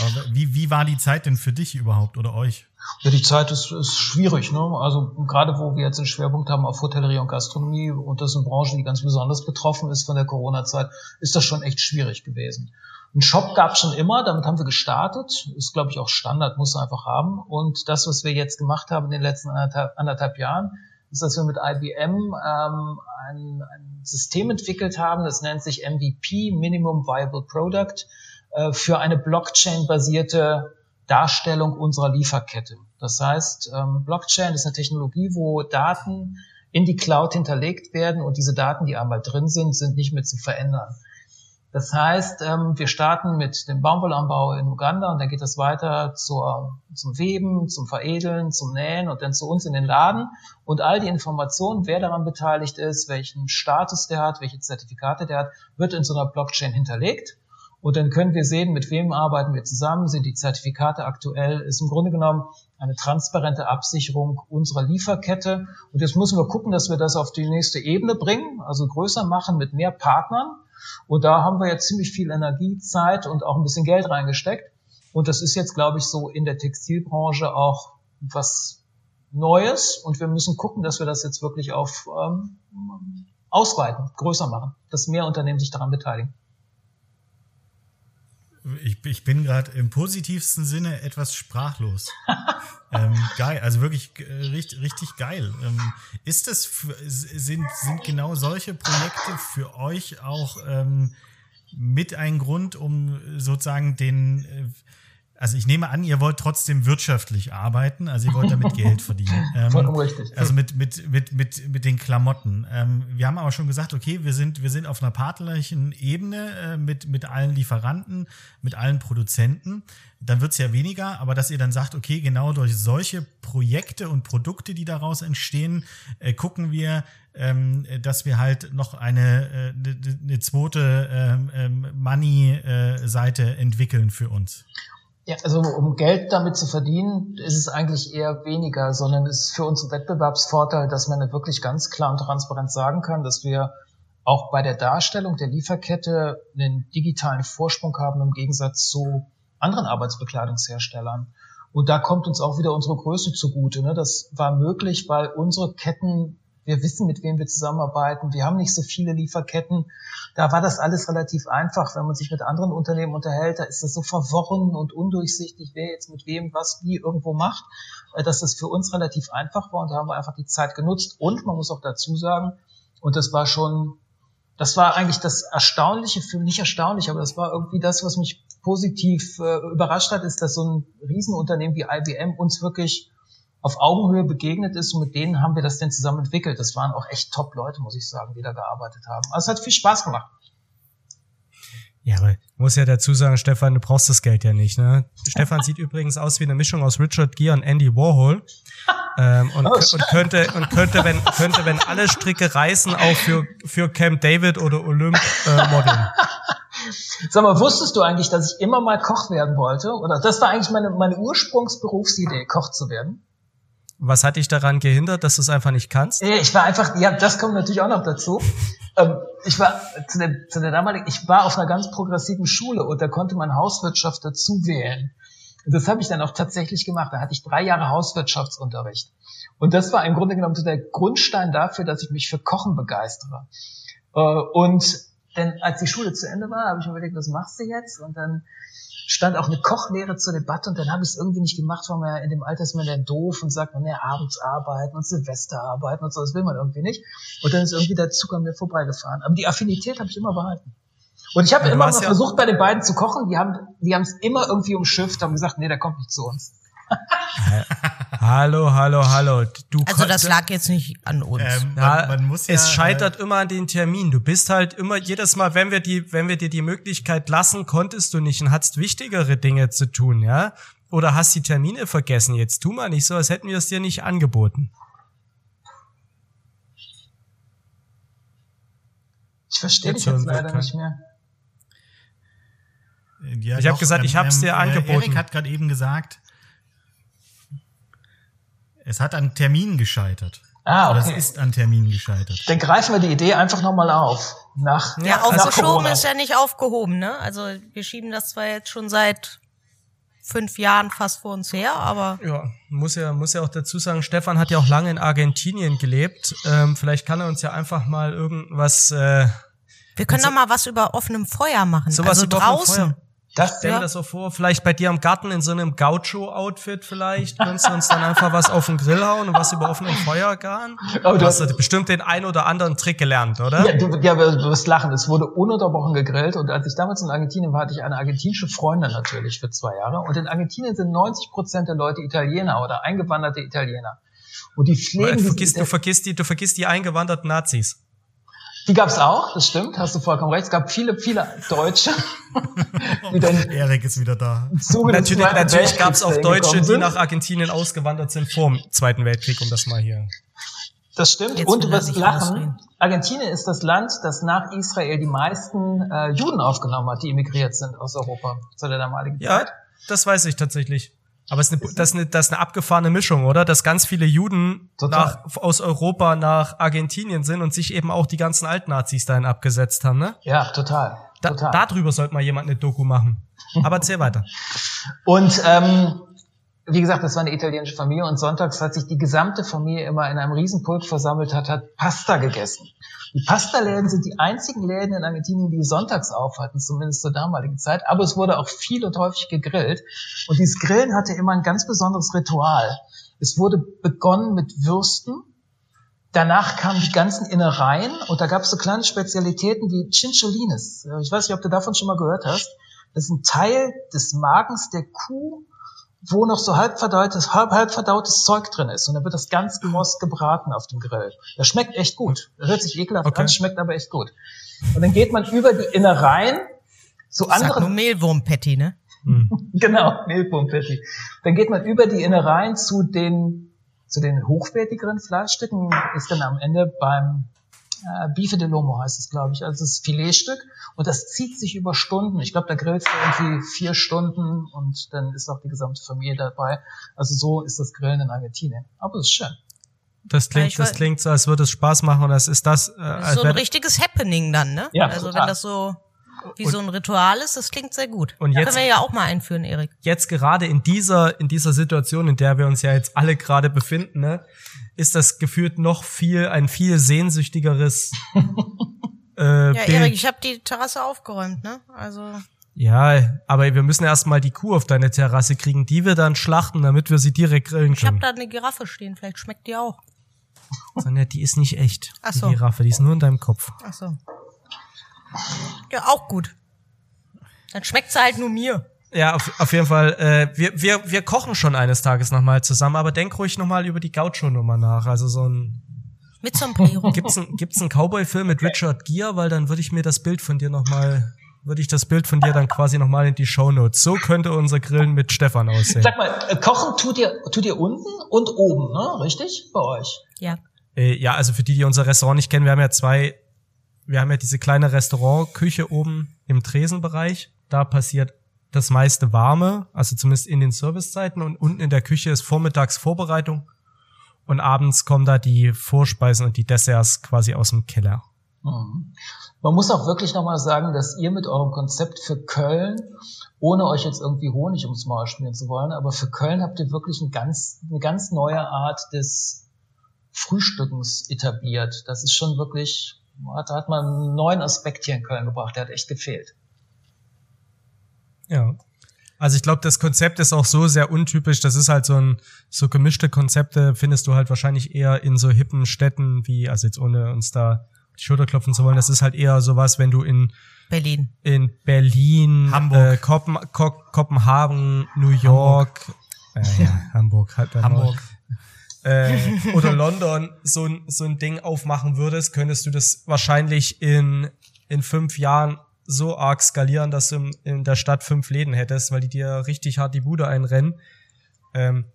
Aber wie, wie war die Zeit denn für dich überhaupt oder euch? Ja, die Zeit ist, ist schwierig, ne? Also gerade wo wir jetzt einen Schwerpunkt haben auf Hotellerie und Gastronomie und das ist eine Branche, die ganz besonders betroffen ist von der Corona-Zeit, ist das schon echt schwierig gewesen. Einen Shop gab es schon immer, damit haben wir gestartet, ist glaube ich auch Standard, muss man einfach haben. Und das, was wir jetzt gemacht haben in den letzten anderthalb, anderthalb Jahren, ist, dass wir mit IBM ähm, ein, ein System entwickelt haben, das nennt sich MVP, Minimum Viable Product, äh, für eine Blockchain-basierte Darstellung unserer Lieferkette. Das heißt, ähm, Blockchain ist eine Technologie, wo Daten in die Cloud hinterlegt werden und diese Daten, die einmal drin sind, sind nicht mehr zu verändern. Das heißt, ähm, wir starten mit dem Baumwollanbau in Uganda und dann geht das weiter zur, zum Weben, zum Veredeln, zum Nähen und dann zu uns in den Laden. Und all die Informationen, wer daran beteiligt ist, welchen Status der hat, welche Zertifikate der hat, wird in so einer Blockchain hinterlegt. Und dann können wir sehen, mit wem arbeiten wir zusammen, sind die Zertifikate aktuell, ist im Grunde genommen eine transparente Absicherung unserer Lieferkette. Und jetzt müssen wir gucken, dass wir das auf die nächste Ebene bringen, also größer machen mit mehr Partnern. Und da haben wir jetzt ziemlich viel Energie, Zeit und auch ein bisschen Geld reingesteckt. Und das ist jetzt, glaube ich, so in der Textilbranche auch was Neues. Und wir müssen gucken, dass wir das jetzt wirklich auf ähm, ausweiten, größer machen, dass mehr Unternehmen sich daran beteiligen. Ich, ich bin gerade im positivsten Sinne etwas sprachlos. ähm, geil, also wirklich äh, richtig, richtig geil. Ähm, ist das für, sind, sind genau solche Projekte für euch auch ähm, mit ein Grund, um sozusagen den äh, also ich nehme an, ihr wollt trotzdem wirtschaftlich arbeiten, also ihr wollt damit Geld verdienen. Ähm, richtig. Also mit, mit, mit, mit, mit den Klamotten. Ähm, wir haben aber schon gesagt, okay, wir sind, wir sind auf einer partnerlichen Ebene äh, mit, mit allen Lieferanten, mit allen Produzenten. Dann wird's ja weniger, aber dass ihr dann sagt, okay, genau durch solche Projekte und Produkte, die daraus entstehen, äh, gucken wir, ähm, dass wir halt noch eine, äh, eine, zweite ähm, ähm, Money-Seite entwickeln für uns. Ja, also um Geld damit zu verdienen, ist es eigentlich eher weniger, sondern es ist für uns ein Wettbewerbsvorteil, dass man wirklich ganz klar und transparent sagen kann, dass wir auch bei der Darstellung der Lieferkette einen digitalen Vorsprung haben im Gegensatz zu anderen Arbeitsbekleidungsherstellern. Und da kommt uns auch wieder unsere Größe zugute. Ne? Das war möglich, weil unsere Ketten, wir wissen, mit wem wir zusammenarbeiten. Wir haben nicht so viele Lieferketten. Da war das alles relativ einfach. Wenn man sich mit anderen Unternehmen unterhält, da ist das so verworren und undurchsichtig, wer jetzt mit wem was wie irgendwo macht, äh, dass das für uns relativ einfach war. Und da haben wir einfach die Zeit genutzt. Und man muss auch dazu sagen, und das war schon, das war eigentlich das Erstaunliche, für mich erstaunlich, aber das war irgendwie das, was mich positiv äh, überrascht hat, ist, dass so ein Riesenunternehmen wie IBM uns wirklich auf Augenhöhe begegnet ist und mit denen haben wir das denn zusammen entwickelt. Das waren auch echt top Leute, muss ich sagen, die da gearbeitet haben. Also es hat viel Spaß gemacht. Ja, aber ich muss ja dazu sagen, Stefan, du brauchst das Geld ja nicht. Ne? Stefan sieht übrigens aus wie eine Mischung aus Richard Gere und Andy Warhol. Ähm, und, Oh, und könnte und könnte wenn könnte wenn alle Stricke reißen auch für für Camp David oder Olymp äh, modeln. Sag mal, wusstest du eigentlich, dass ich immer mal Koch werden wollte? Oder das war eigentlich meine, meine Ursprungsberufsidee, Koch zu werden? Was hat dich daran gehindert, dass du es einfach nicht kannst? Ich war einfach, ja, das kommt natürlich auch noch dazu. Ähm, ich war zu der, zu der damaligen, ich war auf einer ganz progressiven Schule und da konnte man Hauswirtschaft dazu wählen. Und das habe ich dann auch tatsächlich gemacht. Da hatte ich drei Jahre Hauswirtschaftsunterricht. Und das war im Grunde genommen der Grundstein dafür, dass ich mich für Kochen begeistere. Äh, Und denn als die Schule zu Ende war, habe ich mir überlegt, was machst du jetzt? Und dann stand auch eine Kochlehre zur Debatte und dann habe ich es irgendwie nicht gemacht, weil man ja in dem Alter ist man ja doof und sagt man ja abends arbeiten und Silvester arbeiten und so, das will man irgendwie nicht. Und dann ist irgendwie der Zug an mir vorbeigefahren. Aber die Affinität habe ich immer behalten. Und ich habe Ja, immer mal ja- versucht, bei den beiden zu kochen. Die haben die haben es immer irgendwie umschifft, haben gesagt, nee, der kommt nicht zu uns. Hallo, hallo, hallo. Du Also das lag jetzt nicht an uns. Ähm, Ja, man, man muss ja, es scheitert immer an den Termin. Du bist halt immer jedes Mal, wenn wir die, wenn wir dir die Möglichkeit lassen, konntest du nicht und hattest wichtigere Dinge zu tun, ja? Oder hast die Termine vergessen. Jetzt tu mal nicht so, als hätten wir es dir nicht angeboten. Ich verstehe Jetzt dich jetzt leider nicht mehr. äh, Ja, Ich hab gesagt, ich hab's dir äh, angeboten. Erik hat gerade eben gesagt, es hat an Terminen gescheitert. Ah, Oder okay. es ist an Terminen gescheitert. Dann greifen wir die Idee einfach nochmal auf. Nach, ja, nach aufgeschoben Corona. ist ja nicht aufgehoben, ne? Also wir schieben das zwar jetzt schon seit fünf Jahren fast vor uns her, aber Ja, muss ja, muss ja auch dazu sagen, Stefan hat ja auch lange in Argentinien gelebt. Ähm, vielleicht kann er uns ja einfach mal irgendwas, äh, wir können doch mal was über offenem Feuer machen. sowas also draußen. Feuer. Das, Stell mir das so vor, vielleicht bei dir im Garten in so einem Gaucho-Outfit vielleicht, könntest du uns dann einfach was auf den Grill hauen und was über offenem Feuer garen? Aber Du du hast hast- bestimmt den ein oder anderen Trick gelernt, oder? ja, du, ja, du wirst lachen. Es wurde ununterbrochen gegrillt und als ich damals in Argentinien war, hatte ich eine argentinische Freundin natürlich für zwei Jahre. Und in Argentinien sind 90 Prozent der Leute Italiener oder eingewanderte Italiener. Und die Du pflegen diese vergisst, du vergisst die, du vergisst die eingewanderten Nazis. Die gab's auch, das stimmt, hast du vollkommen recht. Es gab viele, viele Deutsche, dann Erik ist wieder da. Natürlich, natürlich gab es auch Deutsche, die nach. Argentinien ausgewandert sind vor dem Zweiten Weltkrieg, um das mal hier. Das stimmt. Jetzt und will du wirst sich lachen. Argentinien ist das Land, das nach Israel die meisten äh, Juden aufgenommen hat, die emigriert sind aus Europa zu der damaligen Ja, Zeit. das weiß ich tatsächlich. Aber es ist eine, das, ist eine, das ist eine abgefahrene Mischung, oder? Dass ganz viele Juden Total. nach, aus Europa nach Argentinien sind und sich eben auch die ganzen Altnazis dahin abgesetzt haben, ne? Ja, total. Da, darüber sollte mal jemand eine Doku machen. Aber erzähl weiter. Und ähm, wie gesagt, das war eine italienische Familie und sonntags hat sich die gesamte Familie immer in einem Riesenpulk versammelt, hat, hat Pasta gegessen. Die Pasta-Läden sind die einzigen Läden in Argentinien, die sonntags auf hatten, zumindest zur damaligen Zeit. Aber es wurde auch viel und häufig gegrillt. Und dieses Grillen hatte immer ein ganz besonderes Ritual. Es wurde begonnen mit Würsten. Danach kamen die ganzen Innereien und da gab es so kleine Spezialitäten wie Cinciolines. Ich weiß nicht, ob du davon schon mal gehört hast. Das ist ein Teil des Magens der Kuh, wo noch so halb verdautes, halb, halb verdautes Zeug drin ist. Und dann wird das ganz kross gebraten auf dem Grill. Das schmeckt echt gut. Das hört sich ekelhaft Okay. an, schmeckt aber echt gut. Und dann geht man über die Innereien zu Sag nur anderen, Mehlwurm-Patty, ne? genau, Mehlpumpetti. Dann geht man über die Innereien zu den, zu den hochwertigeren Fleischstücken, ist dann am Ende beim äh, Bife de Lomo heißt es, glaube ich, also das Filetstück. Und das zieht sich über Stunden. Ich glaube, da grillst du irgendwie vier Stunden und dann ist auch die gesamte Familie dabei. Also so ist das Grillen in Argentinien. Aber es ist schön. Das klingt, das klingt so, als würde es Spaß machen und das ist das, äh, Das als ist so ein richtiges Happening dann, ne? Ja, also total. wenn das so wie Und- so ein Ritual ist, das klingt sehr gut. Und jetzt- Können wir ja auch mal einführen, Erik. jetzt gerade in dieser, in dieser Situation, in der wir uns ja jetzt alle gerade befinden, ne, ist das gefühlt noch viel, ein viel sehnsüchtigeres äh, Ja. Erik, ich habe die Terrasse aufgeräumt, ne? Also Ja, aber wir müssen erstmal die Kuh auf deine Terrasse kriegen, die wir dann schlachten, damit wir sie direkt grillen ich habe können. da eine Giraffe stehen, vielleicht schmeckt die auch. Sonja, die ist nicht echt. Ach Die so. Giraffe, die ist nur in deinem Kopf. Ach so. Ja, auch gut. Dann schmeckt's halt nur mir. Ja, auf, auf jeden Fall. Äh, wir, wir, wir kochen schon eines Tages nochmal zusammen, aber denk ruhig nochmal über die Gaucho-Nummer nach. Also so ein. Mit Sombrero. Gibt's ein, gibt's einen Cowboy-Film mit Richard Gere? Weil dann würde ich mir das Bild von dir nochmal, würde ich das Bild von dir dann quasi nochmal in die Shownotes. So könnte unser Grillen mit Stefan aussehen. Sag mal, äh, kochen tut ihr, tut ihr unten und oben, ne? Richtig? Bei euch. ja. Äh, ja, also für die, die unser Restaurant nicht kennen, wir haben ja zwei, wir haben ja diese kleine Restaurantküche oben im Tresenbereich. Da passiert das meiste Warme, also zumindest in den Servicezeiten und unten in der Küche ist vormittags Vorbereitung und abends kommen da die Vorspeisen und die Desserts quasi aus dem Keller. Mhm. Man muss auch wirklich nochmal sagen, dass ihr mit eurem Konzept für Köln, ohne euch jetzt irgendwie Honig ums Maul schmieren zu wollen, aber für Köln habt ihr wirklich ein ganz, eine ganz neue Art des Frühstückens etabliert. Das ist schon wirklich, da hat man einen neuen Aspekt hier in Köln gebracht, der hat echt gefehlt. Ja. Also ich glaube, das Konzept ist auch so sehr untypisch. Das ist halt so ein so gemischte Konzepte findest du halt wahrscheinlich eher in so hippen Städten wie, also jetzt ohne uns da die Schulter klopfen zu wollen, das ist halt eher sowas, wenn du in Berlin. in Berlin, Hamburg. äh, Kopen, Ko Kopenhagen, New York, Hamburg, äh, ja, Hamburg, halt dann Hamburg. Äh, oder London so ein, so ein Ding aufmachen würdest, könntest du das wahrscheinlich in, in fünf Jahren so arg skalieren, dass du in, in der Stadt fünf Läden hättest, weil die dir richtig hart die Bude einrennen. Ähm,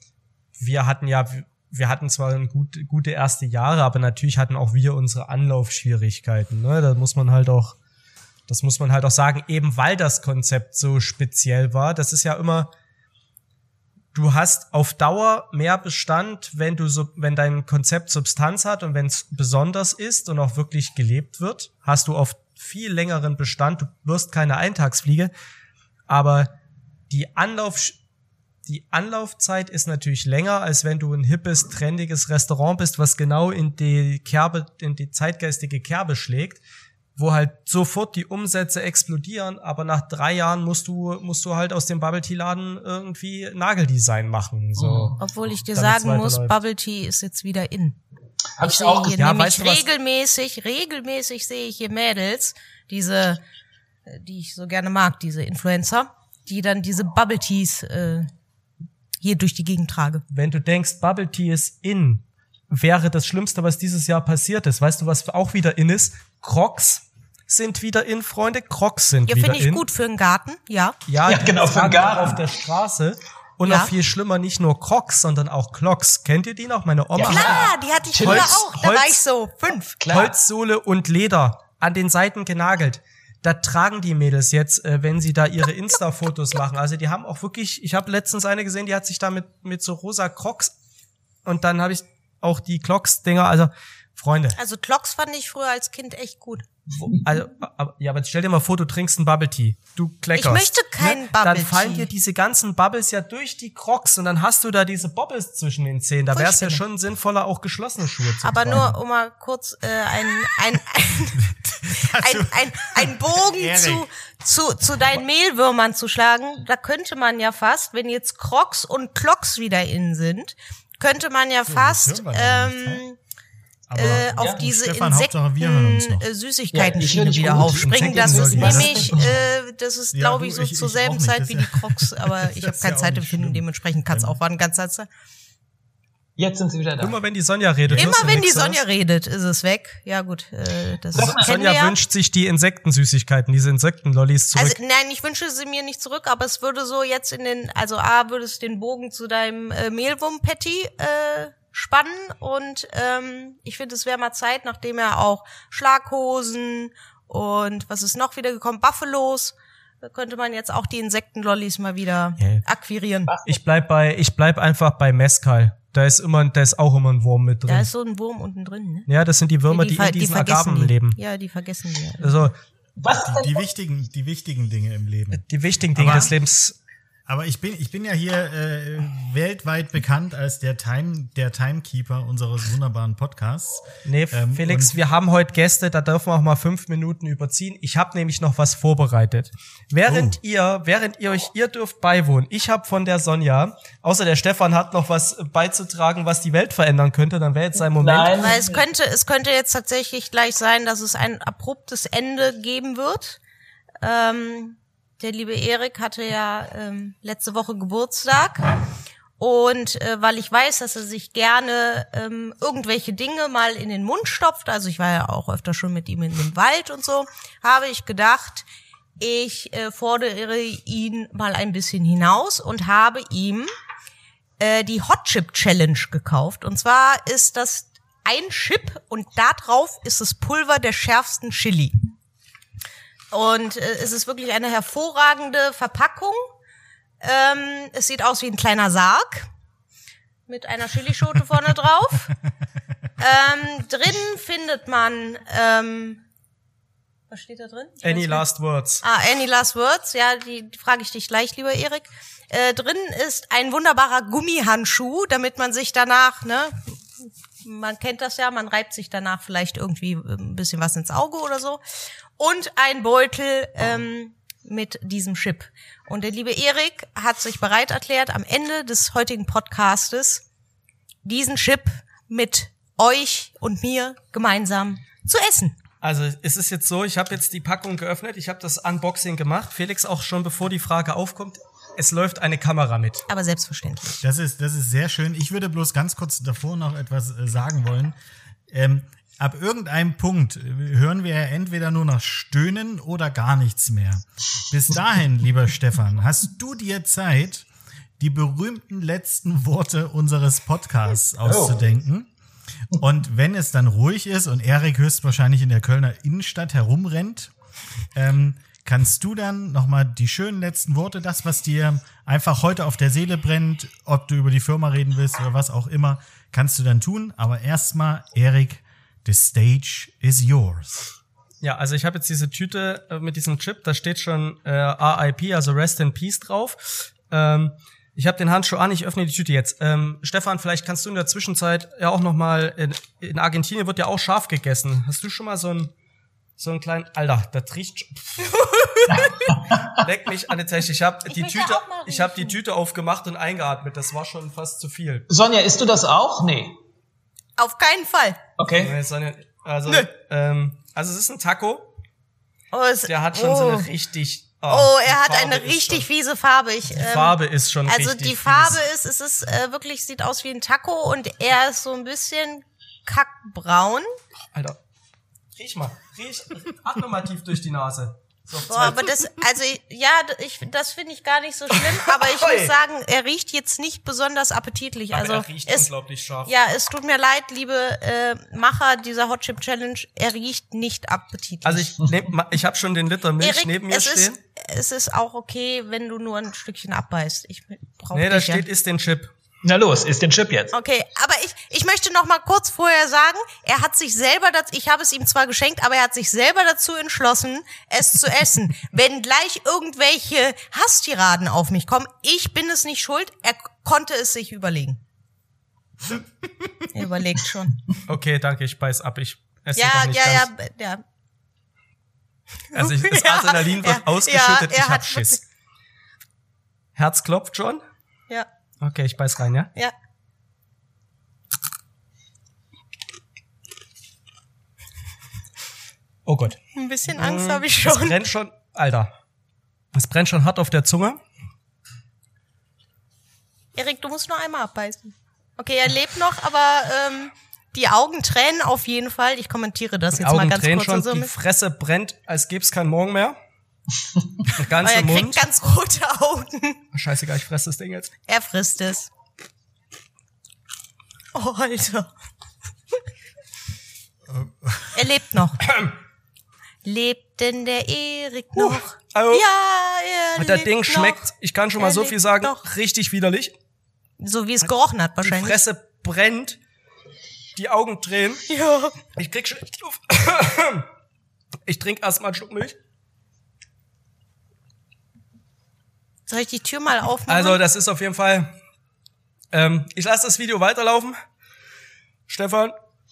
wir hatten ja, wir hatten zwar ein gut, gute erste Jahre, aber natürlich hatten auch wir unsere Anlaufschwierigkeiten. Ne? Da muss man halt auch, das muss man halt auch sagen, eben weil das Konzept so speziell war. Das ist ja immer, du hast auf Dauer mehr Bestand, wenn du so, wenn dein Konzept Substanz hat und wenn es besonders ist und auch wirklich gelebt wird, hast du auf viel längeren Bestand. Du wirst keine Eintagsfliege, aber die Anlauf, die Anlaufzeit ist natürlich länger, als wenn du ein hippes, trendiges Restaurant bist, was genau in die Kerbe, in die zeitgeistige Kerbe schlägt wo halt sofort die Umsätze explodieren, aber nach drei Jahren musst du, musst du halt aus dem Bubble Tea Laden irgendwie Nageldesign machen, so. Mhm. Obwohl ich dir sagen muss. Bubble Tea ist jetzt wieder in. Hab ich, ich auch hier ja, nämlich regelmäßig, regelmäßig sehe ich hier Mädels, diese, die ich so gerne mag, diese Influencer, die dann diese Bubble Teas äh, hier durch die Gegend trage. Wenn du denkst, Bubble Tea ist in, wäre das Schlimmste, was dieses Jahr passiert ist. Weißt du, was auch wieder in ist? Crocs sind wieder in, Freunde. Crocs sind ja, wieder in. Ja, finde ich gut für einen Garten, ja. Ja, ja genau, für einen Garten. Auf der Straße. Und ja. noch viel schlimmer, nicht nur Crocs, sondern auch Clocks. Kennt ihr die noch? Meine Oma ja, klar, die hatte ich früher auch. Da Holz, war ich so fünf. Klar. Holzsohle und Leder an den Seiten genagelt. Da tragen die Mädels jetzt, äh, wenn sie da ihre Insta-Fotos machen. Also die haben auch wirklich, ich habe letztens eine gesehen, die hat sich da mit, mit so rosa Crocs und dann habe ich auch die Clocks-Dinger, also Freunde. Also Clocks fand ich früher als Kind echt gut. Also, ja, aber stell dir mal vor, du trinkst einen Bubble Tea. Du kleckerst. Ich möchte keinen ne? Bubble Tea. Dann fallen dir diese ganzen Bubbles ja durch die Crocs und dann hast du da diese Bobbles zwischen den Zähnen. Da wäre es ja schon sinnvoller, auch geschlossene Schuhe zu Aber tragen. nur, um mal kurz äh, ein, ein, ein, ein, ein, ein Bogen zu, zu, zu deinen Mehlwürmern zu schlagen. Da könnte man ja fast, wenn jetzt Crocs und Clocks wieder in sind, könnte man ja fast... Ähm, aber äh, auf ja, diese Stefan, Insekten äh, Süßigkeiten ja, wieder aufspringen. Das ist nämlich, äh, das ist ja, glaube ich so ich, zur selben Zeit wie die Crocs, aber ich habe kein Zeitempfinden, dementsprechend kann es auch warten, ganz Satz. Jetzt sind sie wieder da. Immer wenn die Sonja redet. Immer wenn die Sonja was? redet, ist es weg. Ja gut, äh, das so, Sonja wir. wünscht sich die Insektensüßigkeiten, diese Insektenlollis zurück. Also nein, ich wünsche sie mir nicht zurück, aber es würde so jetzt in den, also A, würde es den Bogen zu deinem äh, Mehlwurm-Patty äh, spannen und ähm, ich finde, es wäre mal Zeit, nachdem er auch Schlaghosen und was ist noch wieder gekommen, Buffalos, da könnte man jetzt auch die Insektenlollis mal wieder yeah. akquirieren. Ich bleib bei, ich bleib einfach bei Mescal. Da ist immer, da ist auch immer ein Wurm mit drin. Da ist so ein Wurm unten drin, ne? Ja, das sind die Würmer, die, die in diesen die Agaven die. leben. Ja, die vergessen wir. Also, was die, die wichtigen, die wichtigen Dinge im Leben. Die wichtigen Dinge Aber des Lebens aber ich bin, ich bin ja hier äh, weltweit bekannt als der Time, der Timekeeper unseres wunderbaren Podcasts. Nee, ähm, Felix, wir haben heute Gäste, da dürfen wir auch mal fünf Minuten überziehen. Ich habe nämlich noch was vorbereitet. Während oh. ihr, während ihr euch, ihr dürft beiwohnen. Ich habe von der Sonja, außer der Stefan hat noch was beizutragen, was die Welt verändern könnte. Dann wäre jetzt sein Moment. Nein, weil es könnte, es könnte jetzt tatsächlich gleich sein, dass es ein abruptes Ende geben wird. Ähm, der liebe Erik hatte ja ähm, letzte Woche Geburtstag. Und äh, weil ich weiß, dass er sich gerne ähm, irgendwelche Dinge mal in den Mund stopft, also ich war ja auch öfter schon mit ihm in dem Wald und so, habe ich gedacht, ich äh, fordere ihn mal ein bisschen hinaus und habe ihm äh, die Hot Chip Challenge gekauft. Und zwar ist das ein Chip und da drauf ist das Pulver der schärfsten Chili. Und äh, es ist wirklich eine hervorragende Verpackung. Ähm, es sieht aus wie ein kleiner Sarg mit einer Chilischote vorne drauf. ähm, drin findet man ähm, was steht da drin? Ich any last words. Ah, any last words. Ja, die, die frage ich dich gleich, lieber Erik. Äh, drin ist ein wunderbarer Gummihandschuh, damit man sich danach, ne, man kennt das ja, man reibt sich danach vielleicht irgendwie ein bisschen was ins Auge oder so und ein Beutel ähm, mit diesem Chip. Und der liebe Erik hat sich bereit erklärt, am Ende des heutigen Podcastes diesen Chip mit euch und mir gemeinsam zu essen. Also es ist jetzt so, ich habe jetzt die Packung geöffnet, ich habe das Unboxing gemacht. Felix auch schon bevor die Frage aufkommt. Es läuft eine Kamera mit. Aber selbstverständlich. Das ist, das ist sehr schön. Ich würde bloß ganz kurz davor noch etwas äh, sagen wollen. Ähm, ab irgendeinem Punkt äh, hören wir ja entweder nur noch Stöhnen oder gar nichts mehr. Bis dahin, lieber Stefan, hast du dir Zeit, die berühmten letzten Worte unseres Podcasts auszudenken? Und wenn es dann ruhig ist und Erik höchstwahrscheinlich in der Kölner Innenstadt herumrennt, ähm, kannst du dann nochmal die schönen letzten Worte, das, was dir einfach heute auf der Seele brennt, ob du über die Firma reden willst oder was auch immer, kannst du dann tun. Aber erstmal, Erik, the stage is yours. Ja, also ich habe jetzt diese Tüte äh, mit diesem Chip, da steht schon äh, RIP, also Rest in Peace drauf. Ähm, ich habe den Handschuh an, ich öffne die Tüte jetzt. Ähm, Stefan, vielleicht kannst du in der Zwischenzeit ja auch noch mal in, in Argentinien wird ja auch scharf gegessen. Hast du schon mal so ein so einen kleinen Alter, das riecht Leck mich an den Tisch. Ich habe die Tüte ich habe die. Tüte aufgemacht und eingeatmet. Das war schon fast zu viel. Sonja, isst du das auch? Nee. Auf keinen Fall. Okay. Nee, Sonja, Also Nö. ähm, also es ist ein Taco, Oh, es, der hat schon oh. so eine richtig Oh, die er hat Farbe eine richtig schon, fiese Farbe. Ich, Die ähm, Farbe ist schon Also richtig die Farbe fies. ist, es ist äh, wirklich, sieht aus wie ein Taco und er ist so ein bisschen kackbraun. Alter, riech mal, riech, atme mal tief durch die Nase. So, Boah, aber das, also ja, ich, das finde ich gar nicht so schlimm, aber ich muss sagen, er riecht jetzt nicht besonders appetitlich. aber Also er riecht es, unglaublich scharf. ja, es tut mir leid, liebe äh, Macher dieser Hot Chip Challenge, er riecht nicht appetitlich. Also ich nehm, ich habe schon den Liter Milch Erik, neben mir es stehen. ist, es ist auch okay, wenn du nur ein Stückchen abbeißt. Ich brauche nee, da ja. steht, ist den Chip. Na los, isst den Chip jetzt. Okay, aber ich, ich möchte noch mal kurz vorher sagen, er hat sich selber, dazu, ich habe es ihm zwar geschenkt, aber er hat sich selber dazu entschlossen, es zu essen. Wenn gleich irgendwelche Hasstiraden auf mich kommen, ich bin es nicht schuld, er konnte es sich überlegen. er überlegt schon. Okay, danke, ich beiß ab. Ich esse Ja, nicht ja, ganz. ja, ja. Also ich, das Ja, Adrenalin wird ja, ausgeschüttet, ja, er ich hab Schiss. Herz klopft schon? Okay, ich beiß rein, ja? ja. Oh Gott. Ein bisschen Angst Mhm. habe ich Es schon. brennt schon, Alter. Es brennt schon hart auf der Zunge. Erik, du musst nur einmal abbeißen. Okay, er lebt noch, aber ähm, die Augen tränen auf jeden Fall. Ich kommentiere das Die jetzt mal Augen ganz tränen kurz. schon, so die Fresse brennt, als gäb's keinen Morgen mehr. Der Oh, ganze er kriegt Mund. ganz rote Augen. Scheißegal, ich fresse das Ding jetzt. Er frisst es. Oh, Alter. er lebt noch. lebt denn der Erik noch? also- ja, er Das Ding noch. schmeckt, ich kann schon mal Er so viel sagen, noch. richtig widerlich. So wie es gerochen hat Die wahrscheinlich. Fresse brennt. Die Augen tränen. Ja. Ich krieg schlecht Luft. Ich trinke erstmal einen Schluck Milch. Soll ich die Tür mal aufmachen? Also, das ist auf jeden Fall. Ähm, ich lasse das Video weiterlaufen. Stefan,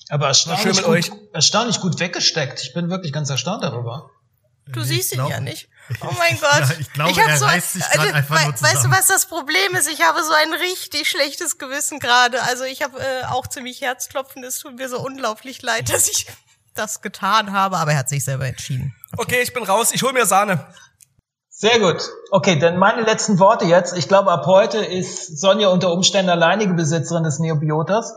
Aber schön erstaunlich mit gut, euch. erstaunlich gut weggesteckt. Ich bin wirklich ganz erstaunt darüber. Du siehst ihn glaub- ja nicht. Oh mein Gott. Ja, ich glaube, hab er reißt sich grad einfach nur Weißt du, zusammen. was das Problem ist? Ich habe so ein richtig schlechtes Gewissen gerade. Also ich habe äh, auch ziemlich Herzklopfen. Es tut mir so unglaublich leid, dass ich das getan habe. Aber er hat sich selber entschieden. okay, ich bin raus. Ich hol mir Sahne. Sehr gut. Okay, dann meine letzten Worte jetzt. Ich glaube, ab heute ist Sonja unter Umständen alleinige Besitzerin des Neobiotas.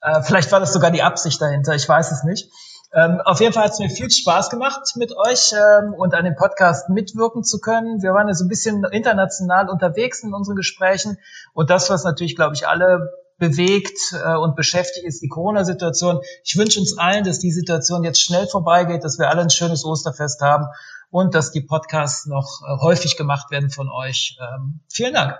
Äh, vielleicht war das sogar die Absicht dahinter, ich weiß es nicht. Ähm, auf jeden Fall hat es mir viel Spaß gemacht, mit euch ähm, und an dem Podcast mitwirken zu können. Wir waren ja so ein bisschen international unterwegs in unseren Gesprächen. Und das, was natürlich, glaube ich, alle bewegt äh, und beschäftigt, ist die Corona-Situation. Ich wünsche uns allen, dass die Situation jetzt schnell vorbeigeht, dass wir alle ein schönes Osterfest haben und dass die Podcasts noch äh, häufig gemacht werden von euch. Ähm, vielen Dank.